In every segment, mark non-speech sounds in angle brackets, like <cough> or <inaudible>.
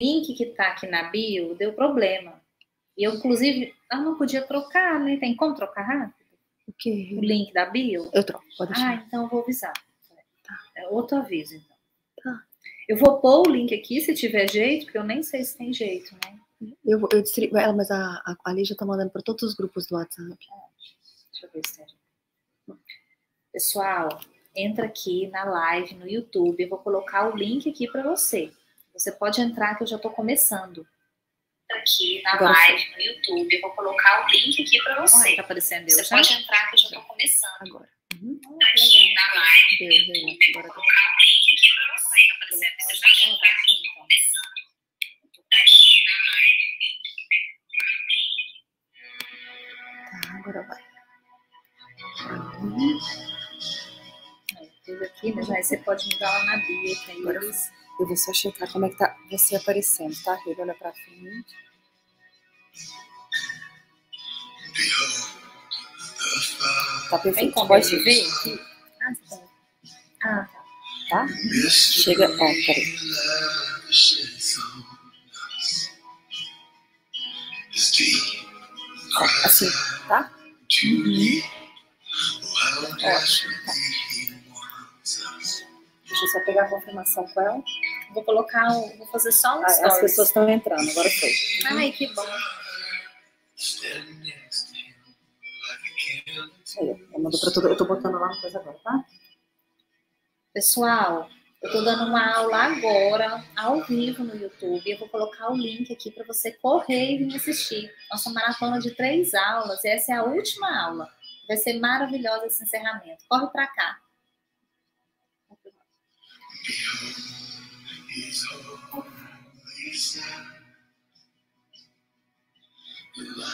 link que tá aqui na bio deu problema. E eu, inclusive, eu não podia trocar, né? Tem como trocar rápido? O quê? O link da bio? Eu troco, pode deixar. Ah, então eu vou avisar. Tá. É outro aviso, então. Tá. Eu vou pôr o link aqui, se tiver jeito, porque eu nem sei se tem jeito, né? Eu, vou- eu distribuo ela, mas a, a, a Lígia tá mandando para todos os grupos do WhatsApp. Deixa eu ver se tem. Pessoal, entra aqui na live no YouTube. Eu vou colocar o link aqui para você. Você pode entrar que eu já estou começando. Aqui na Agora live no YouTube. Eu vou colocar o link aqui para você. Ai, tá aparecendo eu Você já? pode entrar que eu já estou começando. Agora. Uhum. Aqui na live. Deu, deu. Agora tá. colocar o link aqui para você. Tá aparecendo você pode entrar que eu já estou começando. Tá, agora vai. Tudo aqui, mas aí você pode mudar lá na bio para eles. Eu vou só checar como é que tá você aparecendo, tá? Ele olha pra frente. Tá Tem perfeito. como Pode aqui? Ah, tá. Ah, tá. Tá? Chega. Ó, peraí. Ó, assim, tá? Ótimo. Tá. Deixa eu só pegar a confirmação com ela. Vou colocar, um, vou fazer só um Ah, as pessoas estão entrando, agora foi. Ai, que bom. Aí, eu mando pra tudo. Eu tô botando lá no coisa agora, tá? Pessoal, eu tô dando uma aula agora, ao vivo no YouTube. Eu vou colocar o link aqui para você correr e vir assistir. Nossa maratona de três aulas. E essa é a última aula. Vai ser maravilhosa esse encerramento. Corre para cá.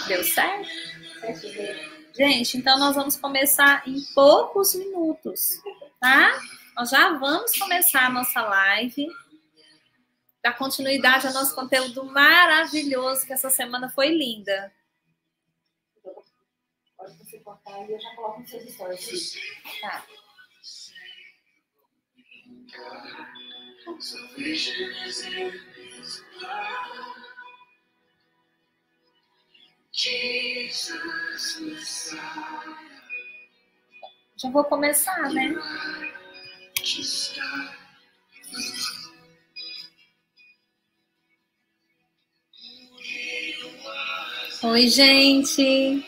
Deu certo? Gente, então nós vamos começar em poucos minutos, tá? Nós já vamos começar a nossa live. Dar continuidade ao nosso conteúdo maravilhoso, que essa semana foi linda. Pode você cortar e eu já coloco nos seus stories. Tá. Já vou começar, né? Oi, gente.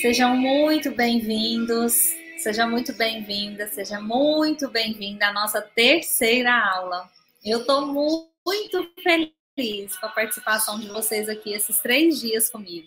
Sejam muito bem-vindos. Seja muito bem-vinda, seja muito bem-vinda à nossa terceira aula. Eu estou muito feliz com a participação de vocês aqui esses três dias comigo.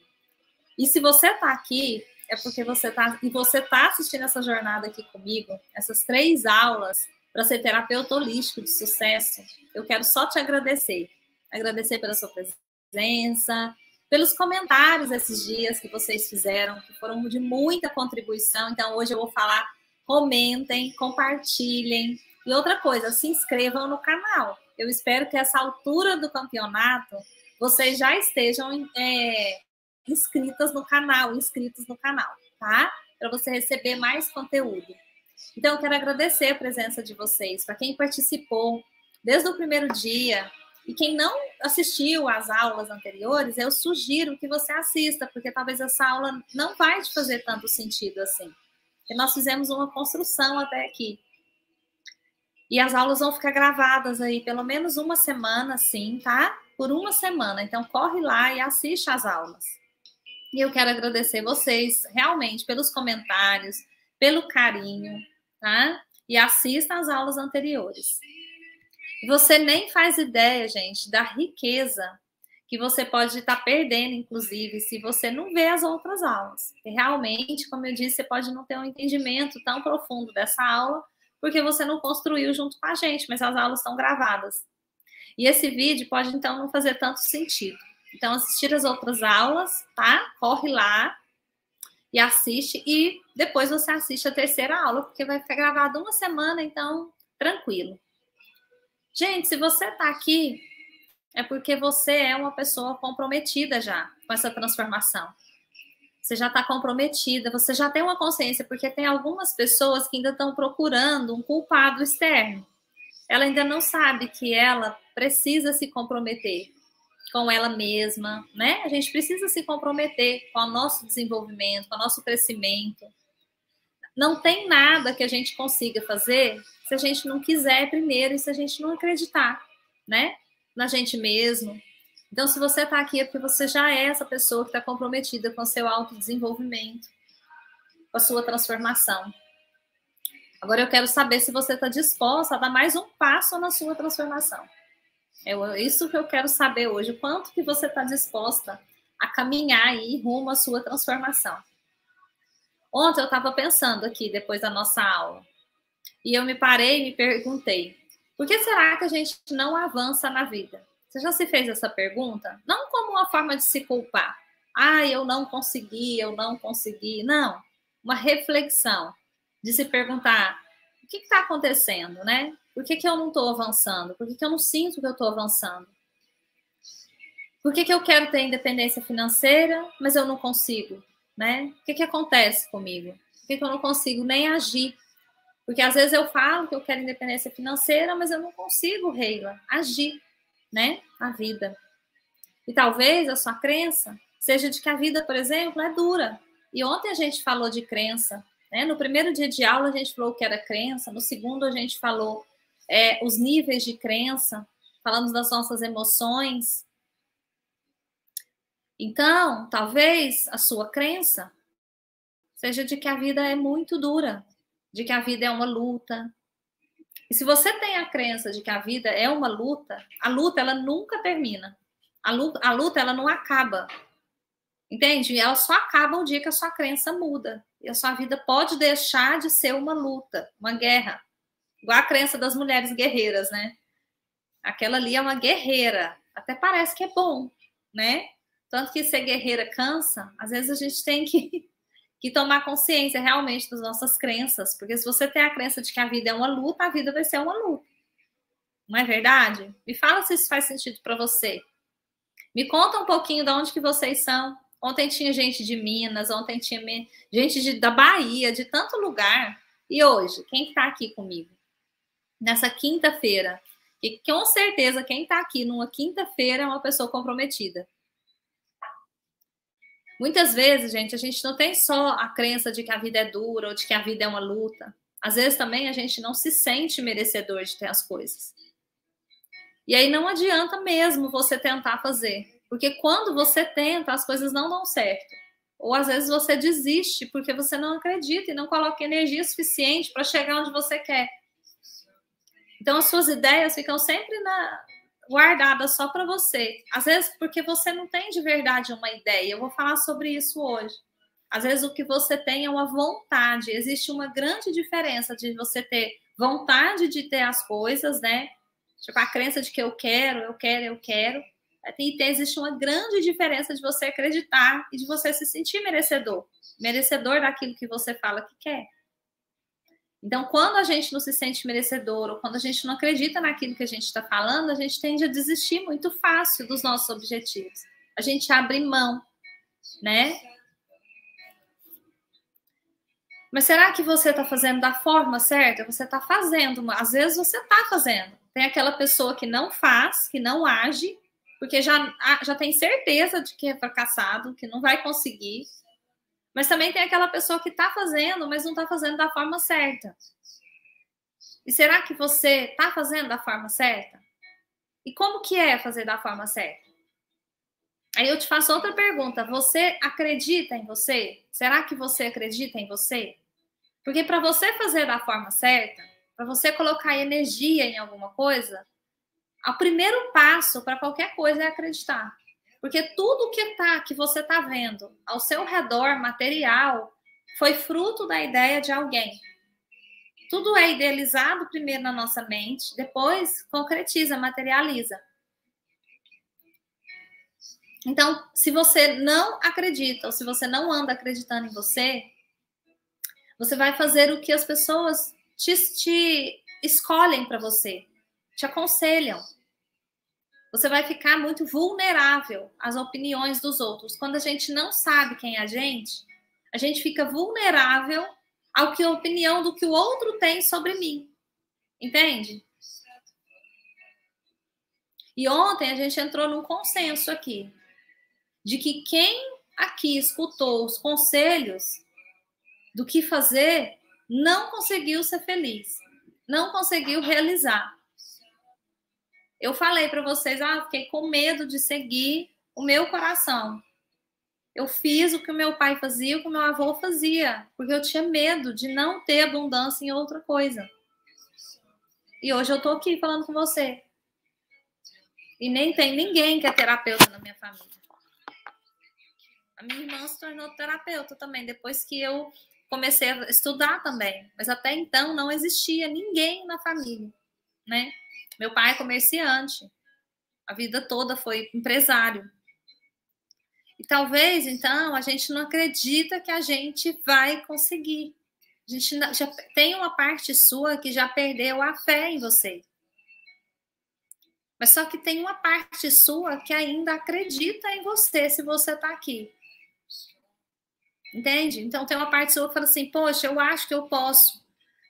E se você está aqui, é porque você está e você está assistindo essa jornada aqui comigo, essas três aulas para ser terapeuta holístico de sucesso. Eu quero só te agradecer, agradecer pela sua presença, pelos comentários esses dias que vocês fizeram, que foram de muita contribuição. Então, hoje eu vou falar, comentem, compartilhem. E outra coisa, se inscrevam no canal. Eu espero que essa altura do campeonato vocês já estejam é, inscritas no canal, inscritos no canal, tá? Para você receber mais conteúdo. Então, eu quero agradecer a presença de vocês, para quem participou desde o primeiro dia, e quem não assistiu às aulas anteriores, eu sugiro que você assista, porque talvez essa aula não vai te fazer tanto sentido assim. Porque nós fizemos uma construção até aqui. E as aulas vão ficar gravadas aí pelo menos uma semana, sim, tá? Por uma semana. Então, corre lá e assiste às aulas. E eu quero agradecer vocês, realmente, pelos comentários, pelo carinho, tá? E assista às aulas anteriores. Você nem faz ideia, gente, da riqueza que você pode estar perdendo, inclusive, se você não vê as outras aulas. E realmente, como eu disse, você pode não ter um entendimento tão profundo dessa aula, porque você não construiu junto com a gente, mas as aulas estão gravadas. E esse vídeo pode, então, não fazer tanto sentido. Então, assistir as outras aulas, tá? Corre lá e assiste, e depois você assiste a terceira aula, porque vai ficar gravado uma semana, então, tranquilo. Gente, se você está aqui, é porque você é uma pessoa comprometida já com essa transformação. Você já está comprometida, você já tem uma consciência, porque tem algumas pessoas que ainda estão procurando um culpado externo. ela ainda não sabe que ela precisa se comprometer com ela mesma, né? A gente precisa se comprometer com o nosso desenvolvimento, com o nosso crescimento. Não tem nada que a gente consiga fazer se a gente não quiser primeiro e se a gente não acreditar, né? Na gente mesmo. Então, se você está aqui é porque você já é essa pessoa que está comprometida com o seu autodesenvolvimento, com a sua transformação. Agora eu quero saber se você está disposta a dar mais um passo na sua transformação. É isso que eu quero saber hoje. Quanto que você está disposta a caminhar aí rumo à sua transformação? Ontem eu estava pensando aqui, depois da nossa aula, e eu me parei e me perguntei: por que será que a gente não avança na vida? Você já se fez essa pergunta? Não como uma forma de se culpar. Ah, eu não consegui, eu não consegui. Não. Uma reflexão de se perguntar: o que está acontecendo, né? Por que, que eu não estou avançando? Por que, que eu não sinto que eu estou avançando? Por que, que eu quero ter independência financeira, mas eu não consigo? Né? O que, que acontece comigo? Por que, que eu não consigo nem agir? Porque às vezes eu falo que eu quero independência financeira, mas eu não consigo, Reila, agir, né? A vida. E talvez a sua crença seja de que a vida, por exemplo, é dura. E ontem a gente falou de crença. Né? No primeiro dia de aula a gente falou que era crença, no segundo a gente falou é, os níveis de crença, falamos das nossas emoções. Então, talvez a sua crença seja de que a vida é muito dura, de que a vida é uma luta. E se você tem a crença de que a vida é uma luta, a luta ela nunca termina. A luta, a luta ela não acaba. Entende? Ela só acaba o dia que a sua crença muda. E a sua vida pode deixar de ser uma luta, uma guerra. Igual a crença das mulheres guerreiras, né? Aquela ali é uma guerreira. Até parece que é bom, né? Tanto que ser guerreira cansa, às vezes a gente tem que, <laughs> que tomar consciência realmente das nossas crenças. Porque se você tem a crença de que a vida é uma luta, a vida vai ser uma luta. Não é verdade? Me fala se isso faz sentido para você. Me conta um pouquinho de onde que vocês são. Ontem tinha gente de Minas, ontem tinha gente de, da Bahia, de tanto lugar. E hoje, quem está aqui comigo? nessa quinta-feira. E com certeza quem está aqui numa quinta-feira é uma pessoa comprometida. Muitas vezes, gente, a gente não tem só a crença de que a vida é dura ou de que a vida é uma luta. Às vezes também a gente não se sente merecedor de ter as coisas. E aí não adianta mesmo você tentar fazer. Porque quando você tenta, as coisas não dão certo. Ou às vezes você desiste porque você não acredita e não coloca energia suficiente para chegar onde você quer. Então, as suas ideias ficam sempre na, guardadas só para você. Às vezes, porque você não tem de verdade uma ideia. Eu vou falar sobre isso hoje. Às vezes, o que você tem é uma vontade. Existe uma grande diferença de você ter vontade de ter as coisas, né? Tipo, a crença de que eu quero, eu quero, eu quero. E existe uma grande diferença de você acreditar e de você se sentir merecedor. Merecedor daquilo que você fala que quer. Então, quando a gente não se sente merecedor ou quando a gente não acredita naquilo que a gente está falando, a gente tende a desistir muito fácil dos nossos objetivos. A gente abre mão, né? Mas será que você está fazendo da forma certa? Você está fazendo, às vezes você está fazendo. Tem aquela pessoa que não faz, que não age, porque já, já tem certeza de que é fracassado, que não vai conseguir, mas também tem aquela pessoa que está fazendo, mas não está fazendo da forma certa. E será que você está fazendo da forma certa? E como que é fazer da forma certa? Aí eu te faço outra pergunta. Você acredita em você? Será que você acredita em você? Porque para você fazer da forma certa, para você colocar energia em alguma coisa, o primeiro passo para qualquer coisa é acreditar. Porque tudo que tá, que você está vendo ao seu redor, material, foi fruto da ideia de alguém. Tudo é idealizado primeiro na nossa mente, depois concretiza, materializa. Então, se você não acredita, ou se você não anda acreditando em você, você vai fazer o que as pessoas te, te escolhem para você, te aconselham você vai ficar muito vulnerável às opiniões dos outros. Quando a gente não sabe quem é a gente, a gente fica vulnerável ao que a opinião do que o outro tem sobre mim. Entende? E ontem a gente entrou num consenso aqui de que quem aqui escutou os conselhos do que fazer não conseguiu ser feliz, não conseguiu realizar. Eu falei para vocês, ah, fiquei com medo de seguir o meu coração. Eu fiz o que o meu pai fazia, o que o meu avô fazia, porque eu tinha medo de não ter abundância em outra coisa. E hoje eu tô aqui falando com você. E nem tem ninguém que é terapeuta na minha família. A minha irmã se tornou terapeuta também, depois que eu comecei a estudar também. Mas até então não existia ninguém na família, né? Meu pai é comerciante. A vida toda foi empresário. E talvez, então, a gente não acredita que a gente vai conseguir. A gente já tem uma parte sua que já perdeu a fé em você. Mas só que tem uma parte sua que ainda acredita em você se você está aqui. Entende? Então tem uma parte sua que fala assim: Poxa, eu acho que eu posso.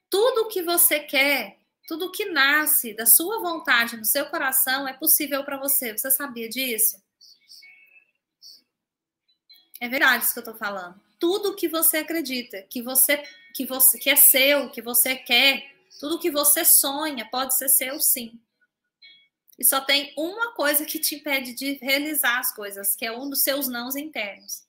Tudo que você quer, tudo que nasce da sua vontade, no seu coração, é possível para você. Você sabia disso? É verdade isso que eu estou falando. Tudo que você acredita, que você, que você, que é seu, que você quer, tudo que você sonha, pode ser seu, sim. E só tem uma coisa que te impede de realizar as coisas, que é um dos seus nãos internos.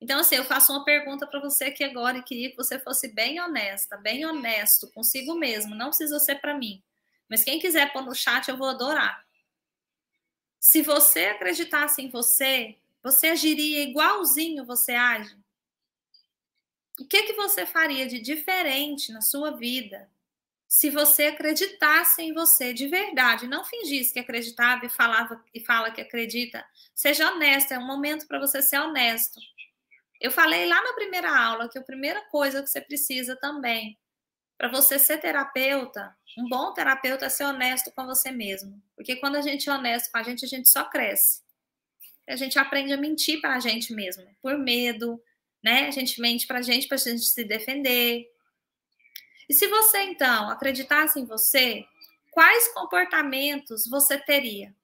Então, assim, eu faço uma pergunta para você aqui agora e queria que você fosse bem honesta, bem honesto consigo mesmo. Não precisa ser para mim. Mas quem quiser pôr no chat, eu vou adorar. Se você acreditasse em você, você agiria igualzinho você age? O que, que você faria de diferente na sua vida se você acreditasse em você de verdade, não fingisse que acreditava e falava e fala que acredita, seja honesto, é um momento para você ser honesto. Eu falei lá na primeira aula que a primeira coisa que você precisa também para você ser terapeuta, um bom terapeuta é ser honesto com você mesmo. Porque quando a gente é honesto com a gente, a gente só cresce. A gente aprende a mentir para a gente mesmo, por medo, né? A gente mente para a gente, para a gente se defender, e se você, então, acreditasse em você, quais comportamentos você teria?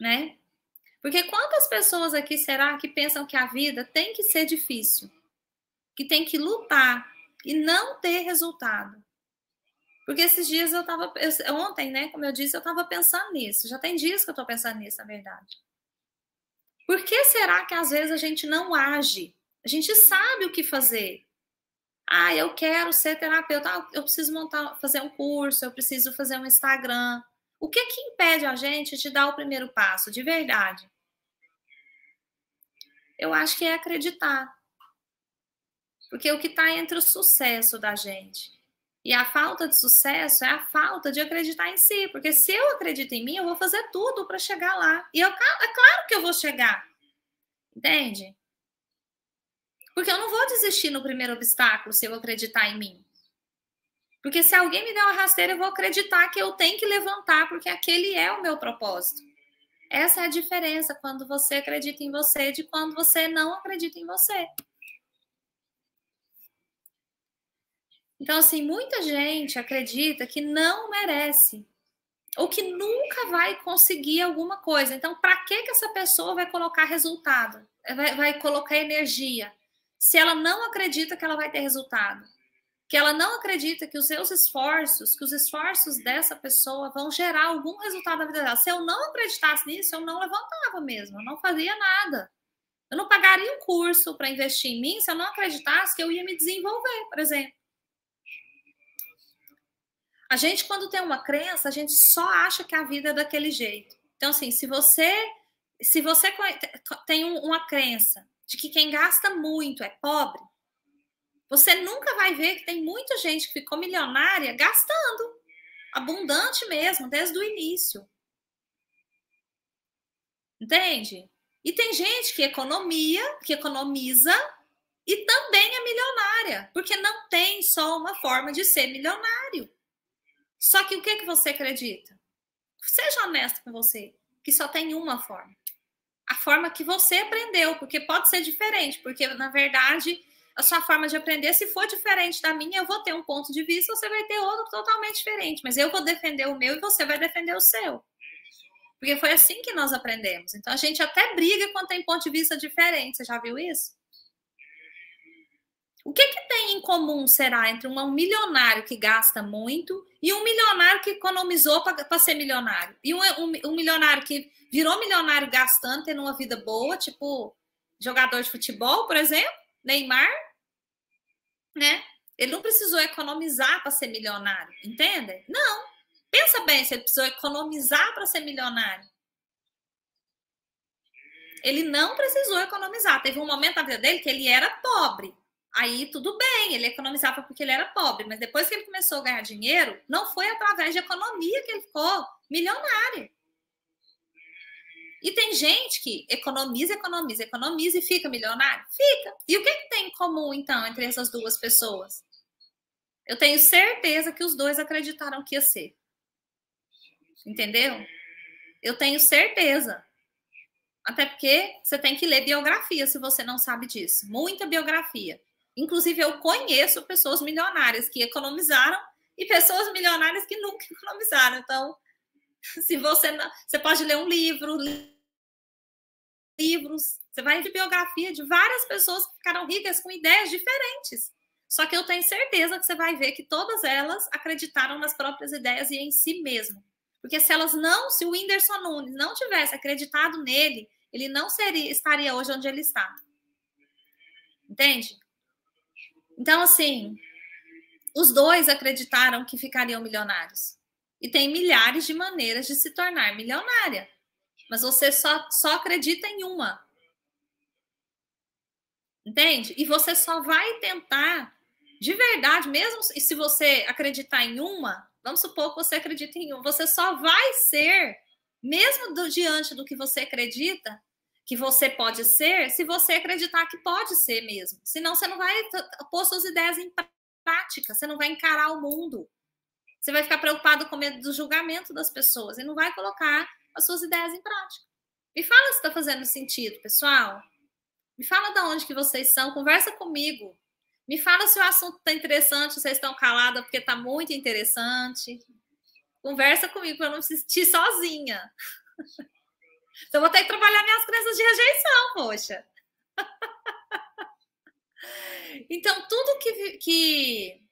Né? Porque quantas pessoas aqui será que pensam que a vida tem que ser difícil? Que tem que lutar e não ter resultado? Porque esses dias eu estava. Ontem, né? Como eu disse, eu estava pensando nisso. Já tem dias que eu estou pensando nisso, na verdade. Por que será que às vezes a gente não age? A gente sabe o que fazer. Ah, eu quero ser terapeuta, ah, eu preciso montar, fazer um curso, eu preciso fazer um Instagram. O que que impede a gente de dar o primeiro passo, de verdade? Eu acho que é acreditar. Porque o que está entre o sucesso da gente e a falta de sucesso é a falta de acreditar em si. Porque se eu acredito em mim, eu vou fazer tudo para chegar lá. E eu, é claro que eu vou chegar. Entende? Porque eu não vou desistir no primeiro obstáculo se eu acreditar em mim. Porque se alguém me der uma rasteira, eu vou acreditar que eu tenho que levantar, porque aquele é o meu propósito. Essa é a diferença quando você acredita em você de quando você não acredita em você. Então, assim, muita gente acredita que não merece ou que nunca vai conseguir alguma coisa. Então, para que, que essa pessoa vai colocar resultado? Vai, vai colocar energia? se ela não acredita que ela vai ter resultado, que ela não acredita que os seus esforços, que os esforços dessa pessoa vão gerar algum resultado na vida dela. Se eu não acreditasse nisso, eu não levantava mesmo, eu não fazia nada. Eu não pagaria um curso para investir em mim se eu não acreditasse que eu ia me desenvolver, por exemplo. A gente, quando tem uma crença, a gente só acha que a vida é daquele jeito. Então, assim, se você se você tem uma crença de que quem gasta muito é pobre, você nunca vai ver que tem muita gente que ficou milionária gastando, abundante mesmo, desde o início. Entende? E tem gente que economia, que economiza e também é milionária, porque não tem só uma forma de ser milionário. Só que o que, que você acredita? Seja honesto com você, que só tem uma forma a forma que você aprendeu, porque pode ser diferente, porque na verdade a sua forma de aprender, se for diferente da minha, eu vou ter um ponto de vista, você vai ter outro totalmente diferente. Mas eu vou defender o meu e você vai defender o seu. Porque foi assim que nós aprendemos. Então a gente até briga quando tem ponto de vista diferente. Você já viu isso? O que, que tem em comum, será, entre um milionário que gasta muito e um milionário que economizou para ser milionário? E um, um, um, milionário que virou milionário gastando, tendo uma vida boa, tipo jogador de futebol, por exemplo, Neymar, né? Ele não precisou economizar para ser milionário, entende? Não. Pensa bem, se ele precisou economizar para ser milionário. Ele não precisou economizar. Teve um momento na vida dele que ele era pobre. Aí tudo bem, ele economizava porque ele era pobre, mas depois que ele começou a ganhar dinheiro, não foi através de economia que ele ficou milionário. E tem gente que economiza, economiza, economiza e fica milionário? Fica. E o que, que tem em comum, então, entre essas duas pessoas? Eu tenho certeza que os dois acreditaram que ia ser. Entendeu? Eu tenho certeza. Até porque você tem que ler biografia se você não sabe disso. Muita biografia. Inclusive, eu conheço pessoas milionárias que economizaram e pessoas milionárias que nunca <laughs> economizaram. Então, <laughs> se você não, você pode ler um livro, livros, você vai ver biografia de várias pessoas que ficaram ricas com ideias diferentes. Só que eu tenho certeza que você vai ver que todas elas acreditaram nas próprias ideias e em si mesmo. Porque se elas não, se o Whindersson Nunes não tivesse acreditado nele, ele não seria, estaria hoje onde ele está. Entende? Então, assim, os dois acreditaram que ficariam milionários. E tem milhares de maneiras de se tornar milionária. Mas você só, só acredita em uma. Entende? E você só vai tentar, de verdade, mesmo se você acreditar em uma, vamos supor que você acredita em uma, você só vai ser, mesmo do, diante do que você acredita, que você pode ser se você acreditar que pode ser mesmo. Senão você não vai pôr suas ideias em prática, você não vai encarar o mundo. Você vai ficar preocupado com medo do julgamento das pessoas e não vai colocar as suas ideias em prática. Me fala se está fazendo sentido, pessoal. Me fala de onde que vocês são, conversa comigo. Me fala se o assunto está interessante, vocês estão calados porque está muito interessante. Conversa comigo para não me sentir sozinha. <laughs> Então, vou ter que trabalhar minhas crenças de rejeição, poxa. <laughs> Então, tudo que, que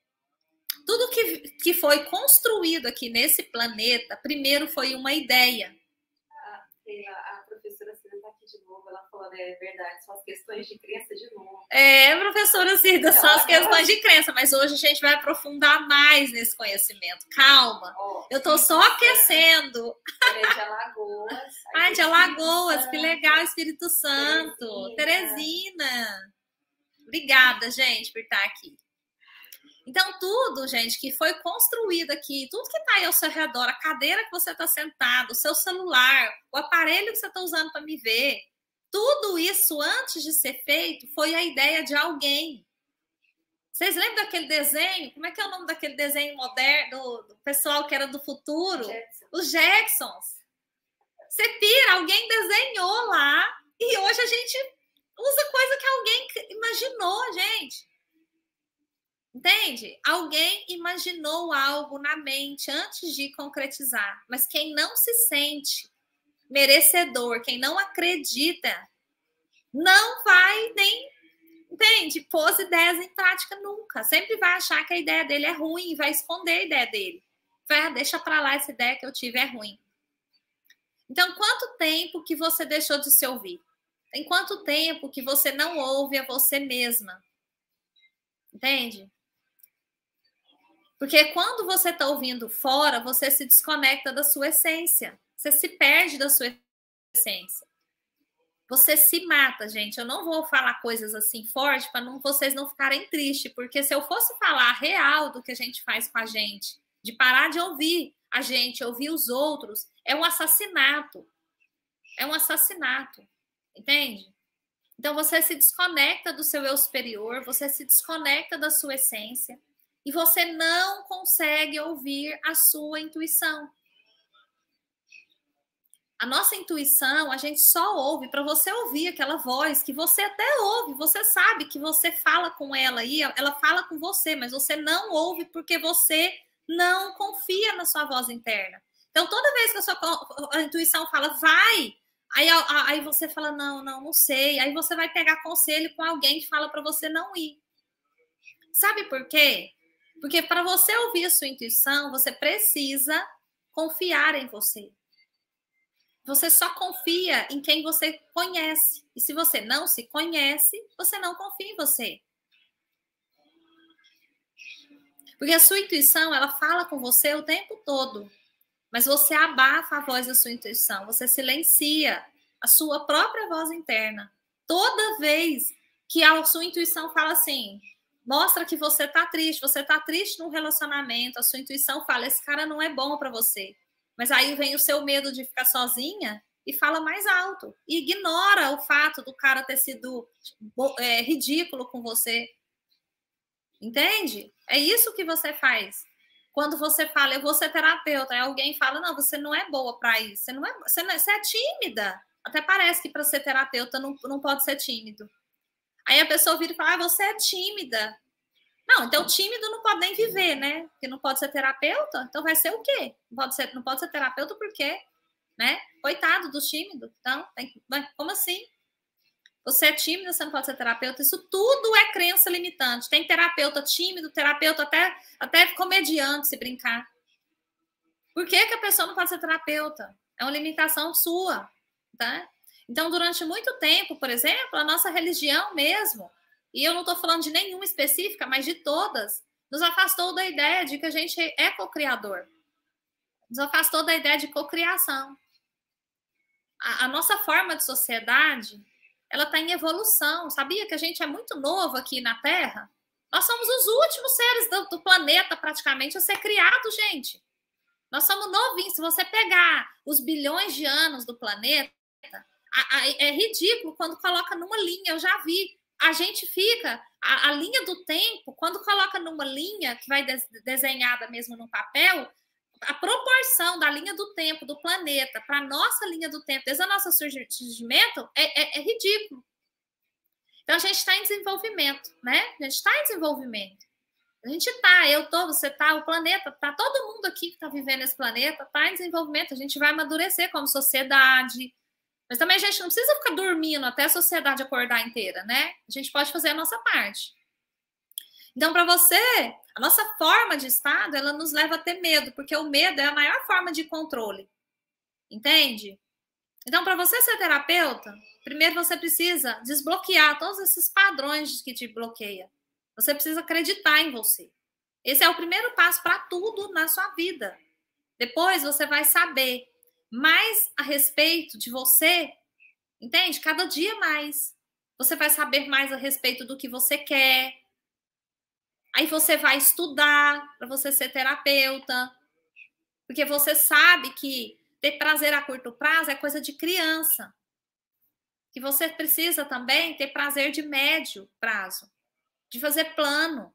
tudo que, que foi construído aqui nesse planeta, primeiro foi uma ideia. A, a professora Cida está aqui de novo, ela falou, é verdade, são as questões de crença de novo. É, professora Cida, são as questões de crença, mas hoje a gente vai aprofundar mais nesse conhecimento. Calma, oh, eu estou só aquecendo. Ela é de Alagoas. Ah, de Alagoas, que legal, Espírito Santo. Teresina. Teresina. Obrigada, gente, por estar aqui. Então, tudo, gente, que foi construído aqui, tudo que está aí ao seu redor, a cadeira que você está sentado, o seu celular, o aparelho que você está usando para me ver, tudo isso, antes de ser feito, foi a ideia de alguém. Vocês lembram daquele desenho? Como é que é o nome daquele desenho moderno, do, pessoal que era do futuro? Jackson. Os Jacksons. Você pira, alguém desenhou lá e hoje a gente usa coisa que alguém imaginou, gente. Entende? Alguém imaginou algo na mente antes de concretizar, mas quem não se sente merecedor, quem não acredita, não vai nem, entende? Pôs ideias em prática nunca. Sempre vai achar que a ideia dele é ruim, vai esconder a ideia dele. Vai, ah, deixa para lá essa ideia que eu tive é ruim. Então, quanto tempo que você deixou de se ouvir? Tem quanto tempo que você não ouve a você mesma? Entende? Porque quando você está ouvindo fora, você se desconecta da sua essência. Você se perde da sua essência. Você se mata, gente. Eu não vou falar coisas assim fortes para vocês não ficarem tristes, porque se eu fosse falar real do que a gente faz com a gente, de parar de ouvir a gente, ouvir os outros, é um assassinato. É um assassinato. Entende? Então você se desconecta do seu eu superior, você se desconecta da sua essência e você não consegue ouvir a sua intuição. A nossa intuição, a gente só ouve para você ouvir aquela voz que você até ouve, você sabe que você fala com ela aí, ela fala com você, mas você não ouve porque você não confia na sua voz interna. Então, toda vez que a sua a intuição fala, vai, aí, aí você fala, não, não, não sei. Aí você vai pegar conselho com alguém que fala para você não ir. Sabe por quê? Porque para você ouvir a sua intuição, você precisa confiar em você. Você só confia em quem você conhece. E se você não se conhece, você não confia em você. Porque a sua intuição, ela fala com você o tempo todo. Mas você abafa a voz da sua intuição, você silencia a sua própria voz interna. Toda vez que a sua intuição fala assim, mostra que você tá triste, você tá triste num relacionamento, a sua intuição fala, esse cara não é bom para você. Mas aí vem o seu medo de ficar sozinha e fala mais alto. E ignora o fato do cara ter sido é, ridículo com você. Entende? É isso que você faz. Quando você fala, eu vou ser terapeuta, alguém fala, não, você não é boa para isso, você não é, você, não é, você é tímida. Até parece que para ser terapeuta não, não pode ser tímido. Aí a pessoa vira e fala, ah, você é tímida. Não, então tímido não pode nem viver, né? Porque não pode ser terapeuta, então vai ser o quê? Não pode ser, não pode ser terapeuta por quê? Né? Coitado do tímido. Então, tem, como assim? Você é tímido, você não pode ser terapeuta. Isso tudo é crença limitante. Tem terapeuta tímido, terapeuta até, até comediante, se brincar. Por que, que a pessoa não pode ser terapeuta? É uma limitação sua, tá? Então, durante muito tempo, por exemplo, a nossa religião mesmo, e eu não estou falando de nenhuma específica, mas de todas, nos afastou da ideia de que a gente é co-criador. Nos afastou da ideia de cocriação. A, a nossa forma de sociedade, ela está em evolução. Sabia que a gente é muito novo aqui na Terra? Nós somos os últimos seres do, do planeta, praticamente, a ser criado, gente. Nós somos novinhos. Se você pegar os bilhões de anos do planeta, é ridículo quando coloca numa linha. Eu já vi a gente fica, a, a, linha do tempo, quando coloca numa linha que vai des, desenhada mesmo no papel, a proporção da linha do tempo do planeta para a nossa linha do tempo, desde o nosso surgimento, é, é, é ridículo. Então a gente está em desenvolvimento, né? A gente está em desenvolvimento. A gente está, eu tô, você está, o planeta, tá todo mundo aqui que está vivendo nesse planeta, está em desenvolvimento. A gente vai amadurecer como sociedade, mas também a gente não precisa ficar dormindo até a sociedade acordar inteira, né? A gente pode fazer a nossa parte. Então, para você, a nossa forma de estado, ela nos leva a ter medo, porque o medo é a maior forma de controle. Entende? Então, para você ser terapeuta, primeiro você precisa desbloquear todos esses padrões que te bloqueia. Você precisa acreditar em você. Esse é o primeiro passo para tudo na sua vida. Depois você vai saber mais a respeito de você, entende? Cada dia mais. Você vai saber mais a respeito do que você quer. Aí você vai estudar para você ser terapeuta. Porque você sabe que ter prazer a curto prazo é coisa de criança. Que você precisa também ter prazer de médio prazo, de fazer plano,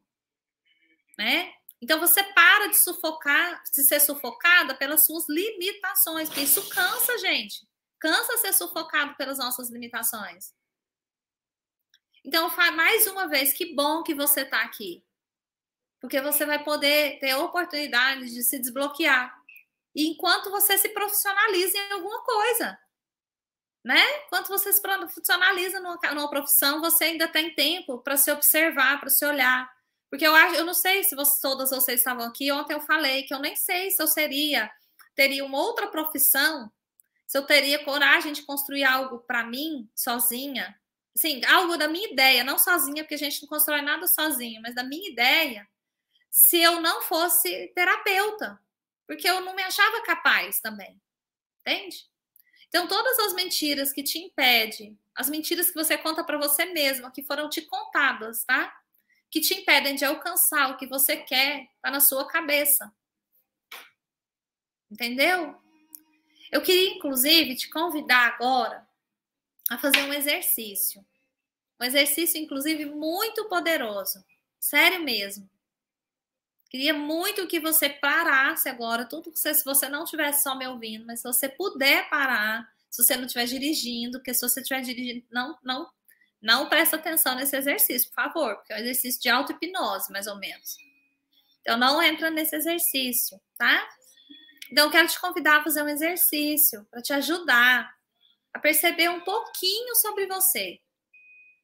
né? Então você para de sufocar, de ser sufocada pelas suas limitações, porque isso cansa, gente. Cansa ser sufocado pelas nossas limitações. Então, mais uma vez, que bom que você está aqui. Porque você vai poder ter oportunidade de se desbloquear. E enquanto você se profissionaliza em alguma coisa. Né? Enquanto você se profissionaliza numa, numa profissão, você ainda tem tempo para se observar, para se olhar, porque eu acho, eu não sei se vocês, todas vocês estavam aqui. Ontem eu falei que eu nem sei se eu seria, teria uma outra profissão, se eu teria coragem de construir algo para mim sozinha. Sim, algo da minha ideia, não sozinha, porque a gente não constrói nada sozinho, mas da minha ideia, se eu não fosse terapeuta, porque eu não me achava capaz também. Entende? Então, todas as mentiras que te impedem, as mentiras que você conta para você mesma, que foram te contadas, tá? Que te impedem de alcançar o que você quer, está na sua cabeça. Entendeu? Eu queria, inclusive, te convidar agora a fazer um exercício. Um exercício, inclusive, muito poderoso. Sério mesmo. Queria muito que você parasse agora, tudo que você, se você não tivesse só me ouvindo, mas se você puder parar, se você não estiver dirigindo, porque se você estiver dirigindo, não, não, não presta atenção nesse exercício, por favor, porque é um exercício de auto-hipnose, mais ou menos. Então, não entra nesse exercício, tá? Então, eu quero te convidar a fazer um exercício para te ajudar a perceber um pouquinho sobre você,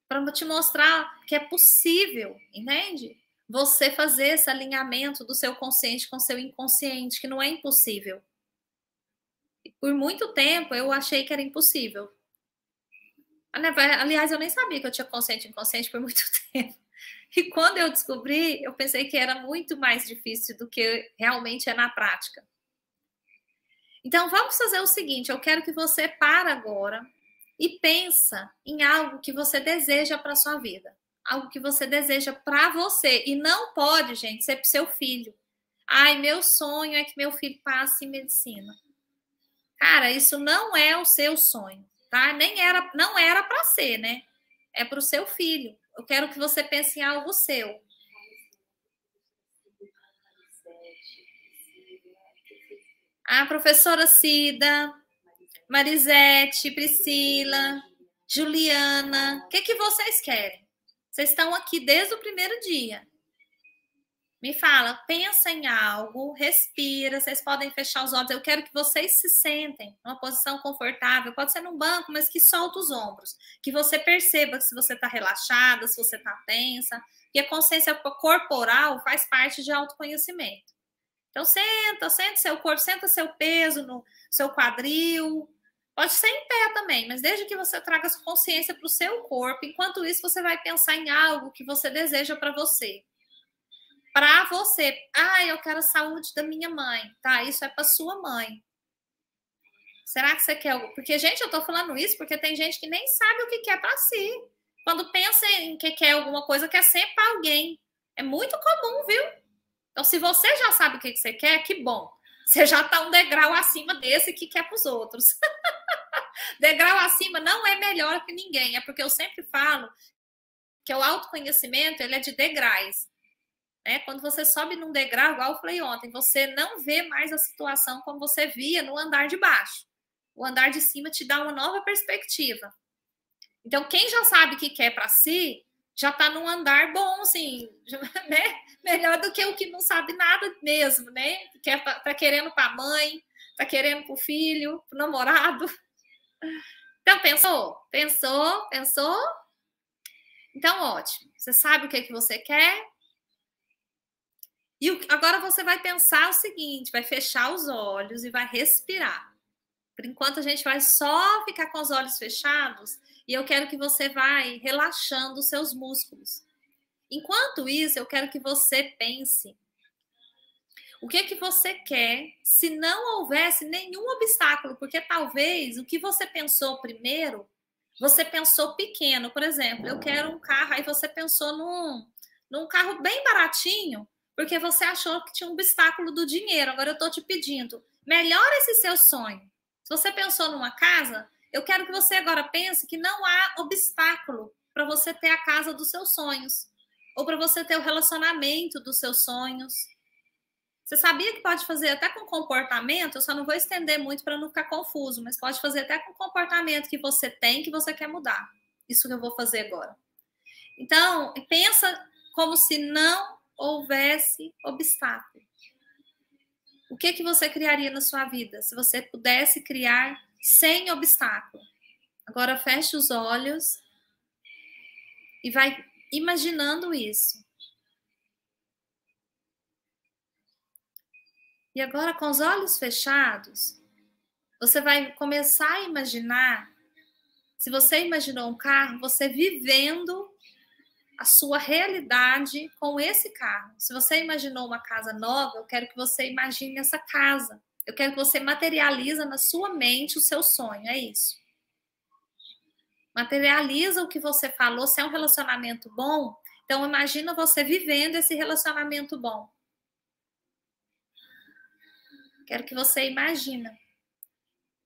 para te mostrar que é possível, entende? Você fazer esse alinhamento do seu consciente com o seu inconsciente, que não é impossível. Por muito tempo eu achei que era impossível. Aliás, eu nem sabia que eu tinha consciente e inconsciente por muito <laughs> tempo. E quando eu descobri, eu pensei que era muito mais difícil do que realmente é na prática. Então, vamos fazer o seguinte: eu quero que você para agora e pensa em algo que você deseja para sua vida, algo que você deseja para você e não pode, gente, ser para seu filho. Ai, meu sonho é que meu filho passe em medicina. Cara, isso não é o seu sonho, tá? Nem era, não era para ser, né? É para o seu filho. Eu quero que você pense em algo seu. A professora Cida, Marisete, Priscila, Juliana, o que, que vocês querem? Vocês estão aqui desde o primeiro dia. Me fala, pensa em algo, respira, vocês podem fechar os olhos. Eu quero que vocês se sentem numa posição confortável, pode ser num banco, mas que solta os ombros. Que você perceba se você está relaxada, se você está tensa. E a consciência corporal faz parte de autoconhecimento. Então, senta, senta seu corpo, senta seu peso no seu quadril. Pode ser em pé também, mas desde que você traga sua consciência para o seu corpo, enquanto isso você vai pensar em algo que você deseja para você. Para você. Ah, eu quero a saúde da minha mãe. Tá, isso é para sua mãe. Será que você quer algo? Porque, gente, eu estou falando isso porque tem gente que nem sabe o que quer para si. Quando pensa em que quer alguma coisa, quer sempre para alguém. É muito comum, viu? Então, se você já sabe o que você quer, que bom. Você já está um degrau acima desse que quer para os outros. <laughs> degrau acima não é melhor que ninguém. É porque eu sempre falo que o autoconhecimento ele é de degraus. Né? Quando você sobe num degrau, igual eu falei ontem, você não vê mais a situação como você via no andar de baixo. O andar de cima te dá uma nova perspectiva. Então, quem já sabe o que quer para si, já está num andar bom, assim, <laughs> né? Melhor do que o que não sabe nada mesmo, né? Que é, tá, tá querendo para a mãe, tá querendo para o filho, para o namorado. Então, pensou? Pensou? Pensou? Então, ótimo. Você sabe o que, é que você quer? E agora você vai pensar o seguinte: vai fechar os olhos e vai respirar. Por enquanto, a gente vai só ficar com os olhos fechados e eu quero que você vai relaxando os seus músculos. Enquanto isso, eu quero que você pense o que é que você quer se não houvesse nenhum obstáculo, porque talvez o que você pensou primeiro, você pensou pequeno, por exemplo, eu quero um carro, aí você pensou num, num carro bem baratinho, porque você achou que tinha um obstáculo do dinheiro. Agora eu estou te pedindo, melhore esse seu sonho. Se você pensou numa casa, eu quero que você agora pense que não há obstáculo para você ter a casa dos seus sonhos ou para você ter o relacionamento dos seus sonhos. Você sabia que pode fazer até com comportamento? Eu só não vou estender muito para não ficar confuso, mas pode fazer até com comportamento que você tem que você quer mudar. Isso que eu vou fazer agora. Então, pensa como se não houvesse obstáculo. O que que você criaria na sua vida se você pudesse criar sem obstáculo. Agora feche os olhos e vai imaginando isso. E agora, com os olhos fechados, você vai começar a imaginar. Se você imaginou um carro, você vivendo a sua realidade com esse carro. Se você imaginou uma casa nova, eu quero que você imagine essa casa. Eu quero que você materializa na sua mente o seu sonho, é isso. Materializa o que você falou, se é um relacionamento bom, então imagina você vivendo esse relacionamento bom. Quero que você imagina.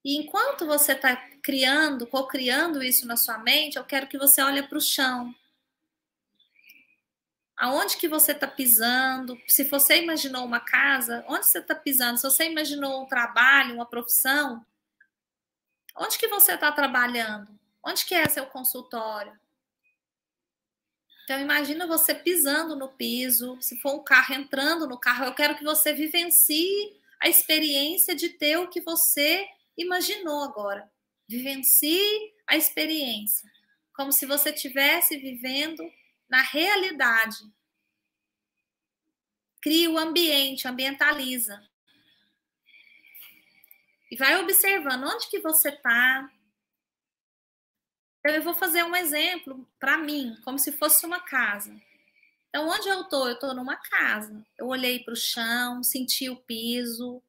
E enquanto você está criando, co-criando isso na sua mente, eu quero que você olhe para o chão. Aonde que você está pisando? Se você imaginou uma casa, onde você está pisando? Se você imaginou um trabalho, uma profissão, onde que você está trabalhando? Onde que é seu consultório? Então imagina você pisando no piso, se for um carro entrando no carro, eu quero que você vivencie a experiência de ter o que você imaginou agora. Vivencie a experiência, como se você estivesse vivendo na realidade. Cria o ambiente, ambientaliza. E vai observando onde que você está. Eu vou fazer um exemplo para mim, como se fosse uma casa. Então, onde eu estou? Eu estou numa casa. Eu olhei para o chão, senti o piso,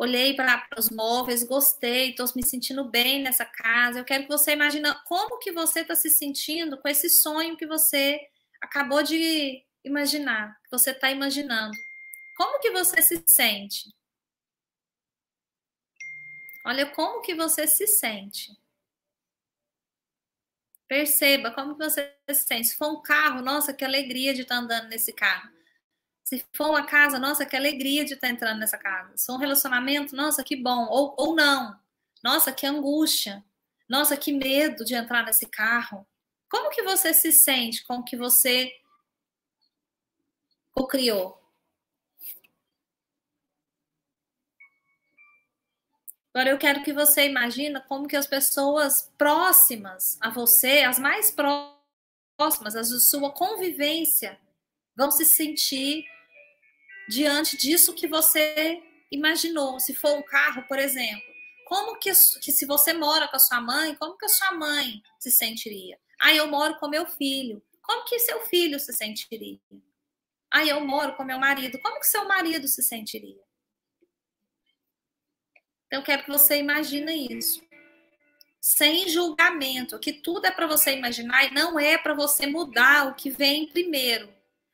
olhei para os móveis, gostei, estou me sentindo bem nessa casa. Eu quero que você imagine como que você está se sentindo com esse sonho que você acabou de imaginar, que você está imaginando. Como que você se sente? Olha como que você se sente. Perceba como que você se sente. Se for um carro, nossa, que alegria de estar tá andando nesse carro. Se for uma casa, nossa, que alegria de estar tá entrando nessa casa. Se for um relacionamento, nossa, que bom. Ou, ou não. Nossa, que angústia. Nossa, que medo de entrar nesse carro. Como que você se sente com o que você co-criou? Agora eu quero que você imagine como que as pessoas próximas a você, as mais próximas, as de sua convivência, vão se sentir diante disso que você imaginou. Se for um carro, por exemplo, como que, que se você mora com a sua mãe, como que a sua mãe se sentiria? Ah, eu moro com meu filho. Como que seu filho se sentiria? Ah, eu moro com meu marido. Como que seu marido se sentiria? Então, eu quero que você imagine isso. Sem julgamento, que tudo é para você imaginar e não é para você mudar o que vem primeiro.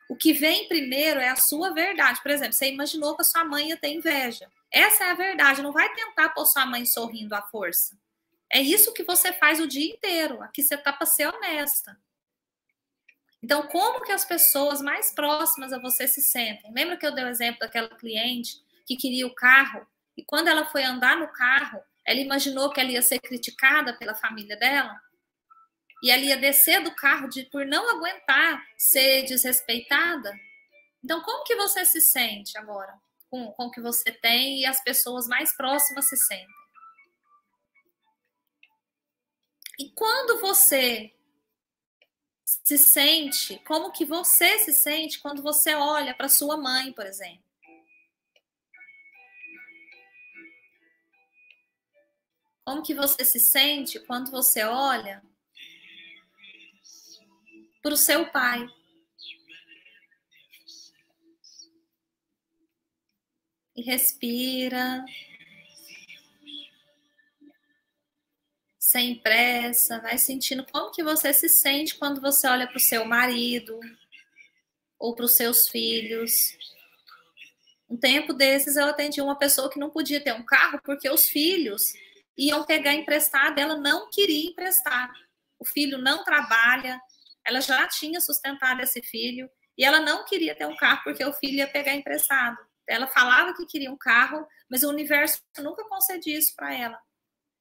O que vem primeiro é a sua verdade. Por exemplo, você imaginou que a sua mãe ia ter inveja. Essa é a verdade. Não vai tentar pôr sua mãe sorrindo à força. É isso que você faz o dia inteiro. Aqui você está para ser honesta. Então, como que as pessoas mais próximas a você se sentem? Lembra que eu dei o exemplo daquela cliente que queria o carro e quando ela foi andar no carro, ela imaginou que ela ia ser criticada pela família dela. E ela ia descer do carro de, por não aguentar ser desrespeitada. Então, como que você se sente agora com, com o que você tem e as pessoas mais próximas se sentem? E quando você se sente, como que você se sente quando você olha para sua mãe, por exemplo? Como que você se sente quando você olha para o seu pai? E respira. Sem pressa, vai sentindo como que você se sente quando você olha para o seu marido ou para os seus filhos. Um tempo desses eu atendi uma pessoa que não podia ter um carro porque os filhos iam pegar emprestado, ela não queria emprestar. O filho não trabalha, ela já tinha sustentado esse filho e ela não queria ter um carro porque o filho ia pegar emprestado. Ela falava que queria um carro, mas o universo nunca concedia isso para ela.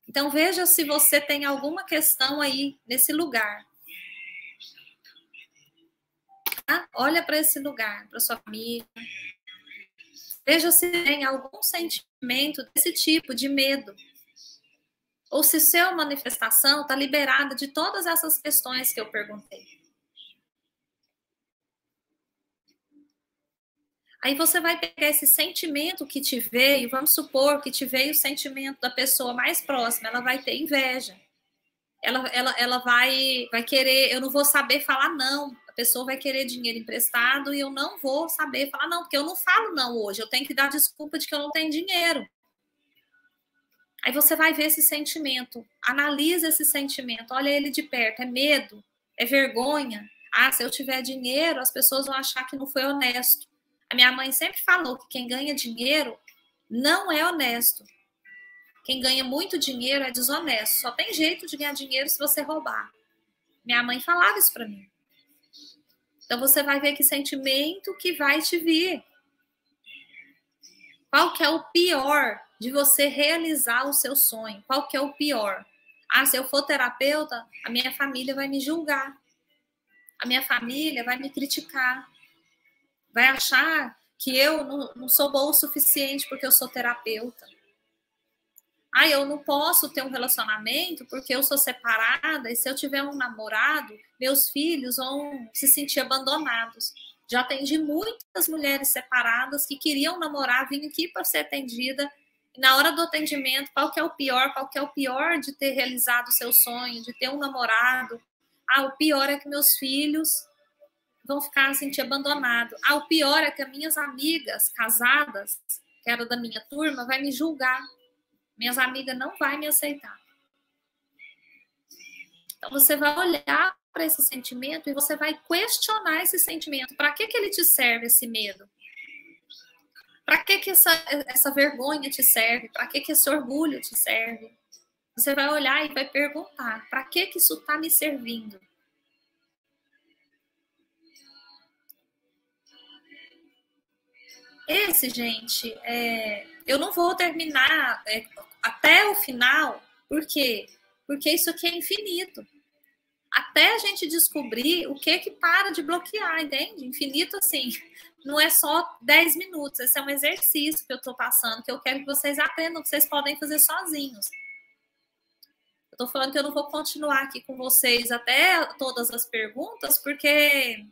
Então veja se você tem alguma questão aí nesse lugar. Tá? Olha para esse lugar, para sua família. Veja se tem algum sentimento desse tipo de medo ou se sua manifestação está liberada de todas essas questões que eu perguntei. Aí você vai pegar esse sentimento que te veio, vamos supor que te veio o sentimento da pessoa mais próxima, ela vai ter inveja. Ela, ela, ela vai, vai querer, eu não vou saber falar não. A pessoa vai querer dinheiro emprestado e eu não vou saber falar não, porque eu não falo não hoje. Eu tenho que dar desculpa de que eu não tenho dinheiro. Aí você vai ver esse sentimento, analisa esse sentimento, olha ele de perto, é medo, é vergonha. Ah, se eu tiver dinheiro, as pessoas vão achar que não foi honesto. Minha mãe sempre falou que quem ganha dinheiro não é honesto. Quem ganha muito dinheiro é desonesto. Só tem jeito de ganhar dinheiro se você roubar. Minha mãe falava isso para mim. Então você vai ver que sentimento que vai te vir. Qual que é o pior de você realizar o seu sonho? Qual que é o pior? Ah, se eu for terapeuta, a minha família vai me julgar. A minha família vai me criticar. Vai achar que eu não, não sou boa o suficiente porque eu sou terapeuta. Ah, eu não posso ter um relacionamento porque eu sou separada e se eu tiver um namorado, meus filhos vão se sentir abandonados. Já atendi muitas mulheres separadas que queriam namorar, vinham aqui para ser atendida. E na hora do atendimento, qual que é o pior? Qual que é o pior de ter realizado o seu sonho, de ter um namorado? Ah, o pior é que meus filhos vão ficar se sentir abandonados. Ah, o pior é que as minhas amigas casadas, que era da minha turma, vai me julgar. Minhas amigas não vai me aceitar. Então você vai olhar para esse sentimento e você vai questionar esse sentimento. Para que que ele te serve esse medo? Para que que essa, essa vergonha te serve? Para que que esse orgulho te serve? Você vai olhar e vai perguntar: para que que isso está me servindo? Esse, gente, é, eu não vou terminar é, até o final, por quê? Porque isso aqui é infinito. Até a gente descobrir o que que para de bloquear, entende? Infinito assim, <laughs> não é só 10 minutos, esse é um exercício que eu estou passando, que eu quero que vocês aprendam, que vocês podem fazer sozinhos. Eu estou falando que eu não vou continuar aqui com vocês até todas as perguntas, porque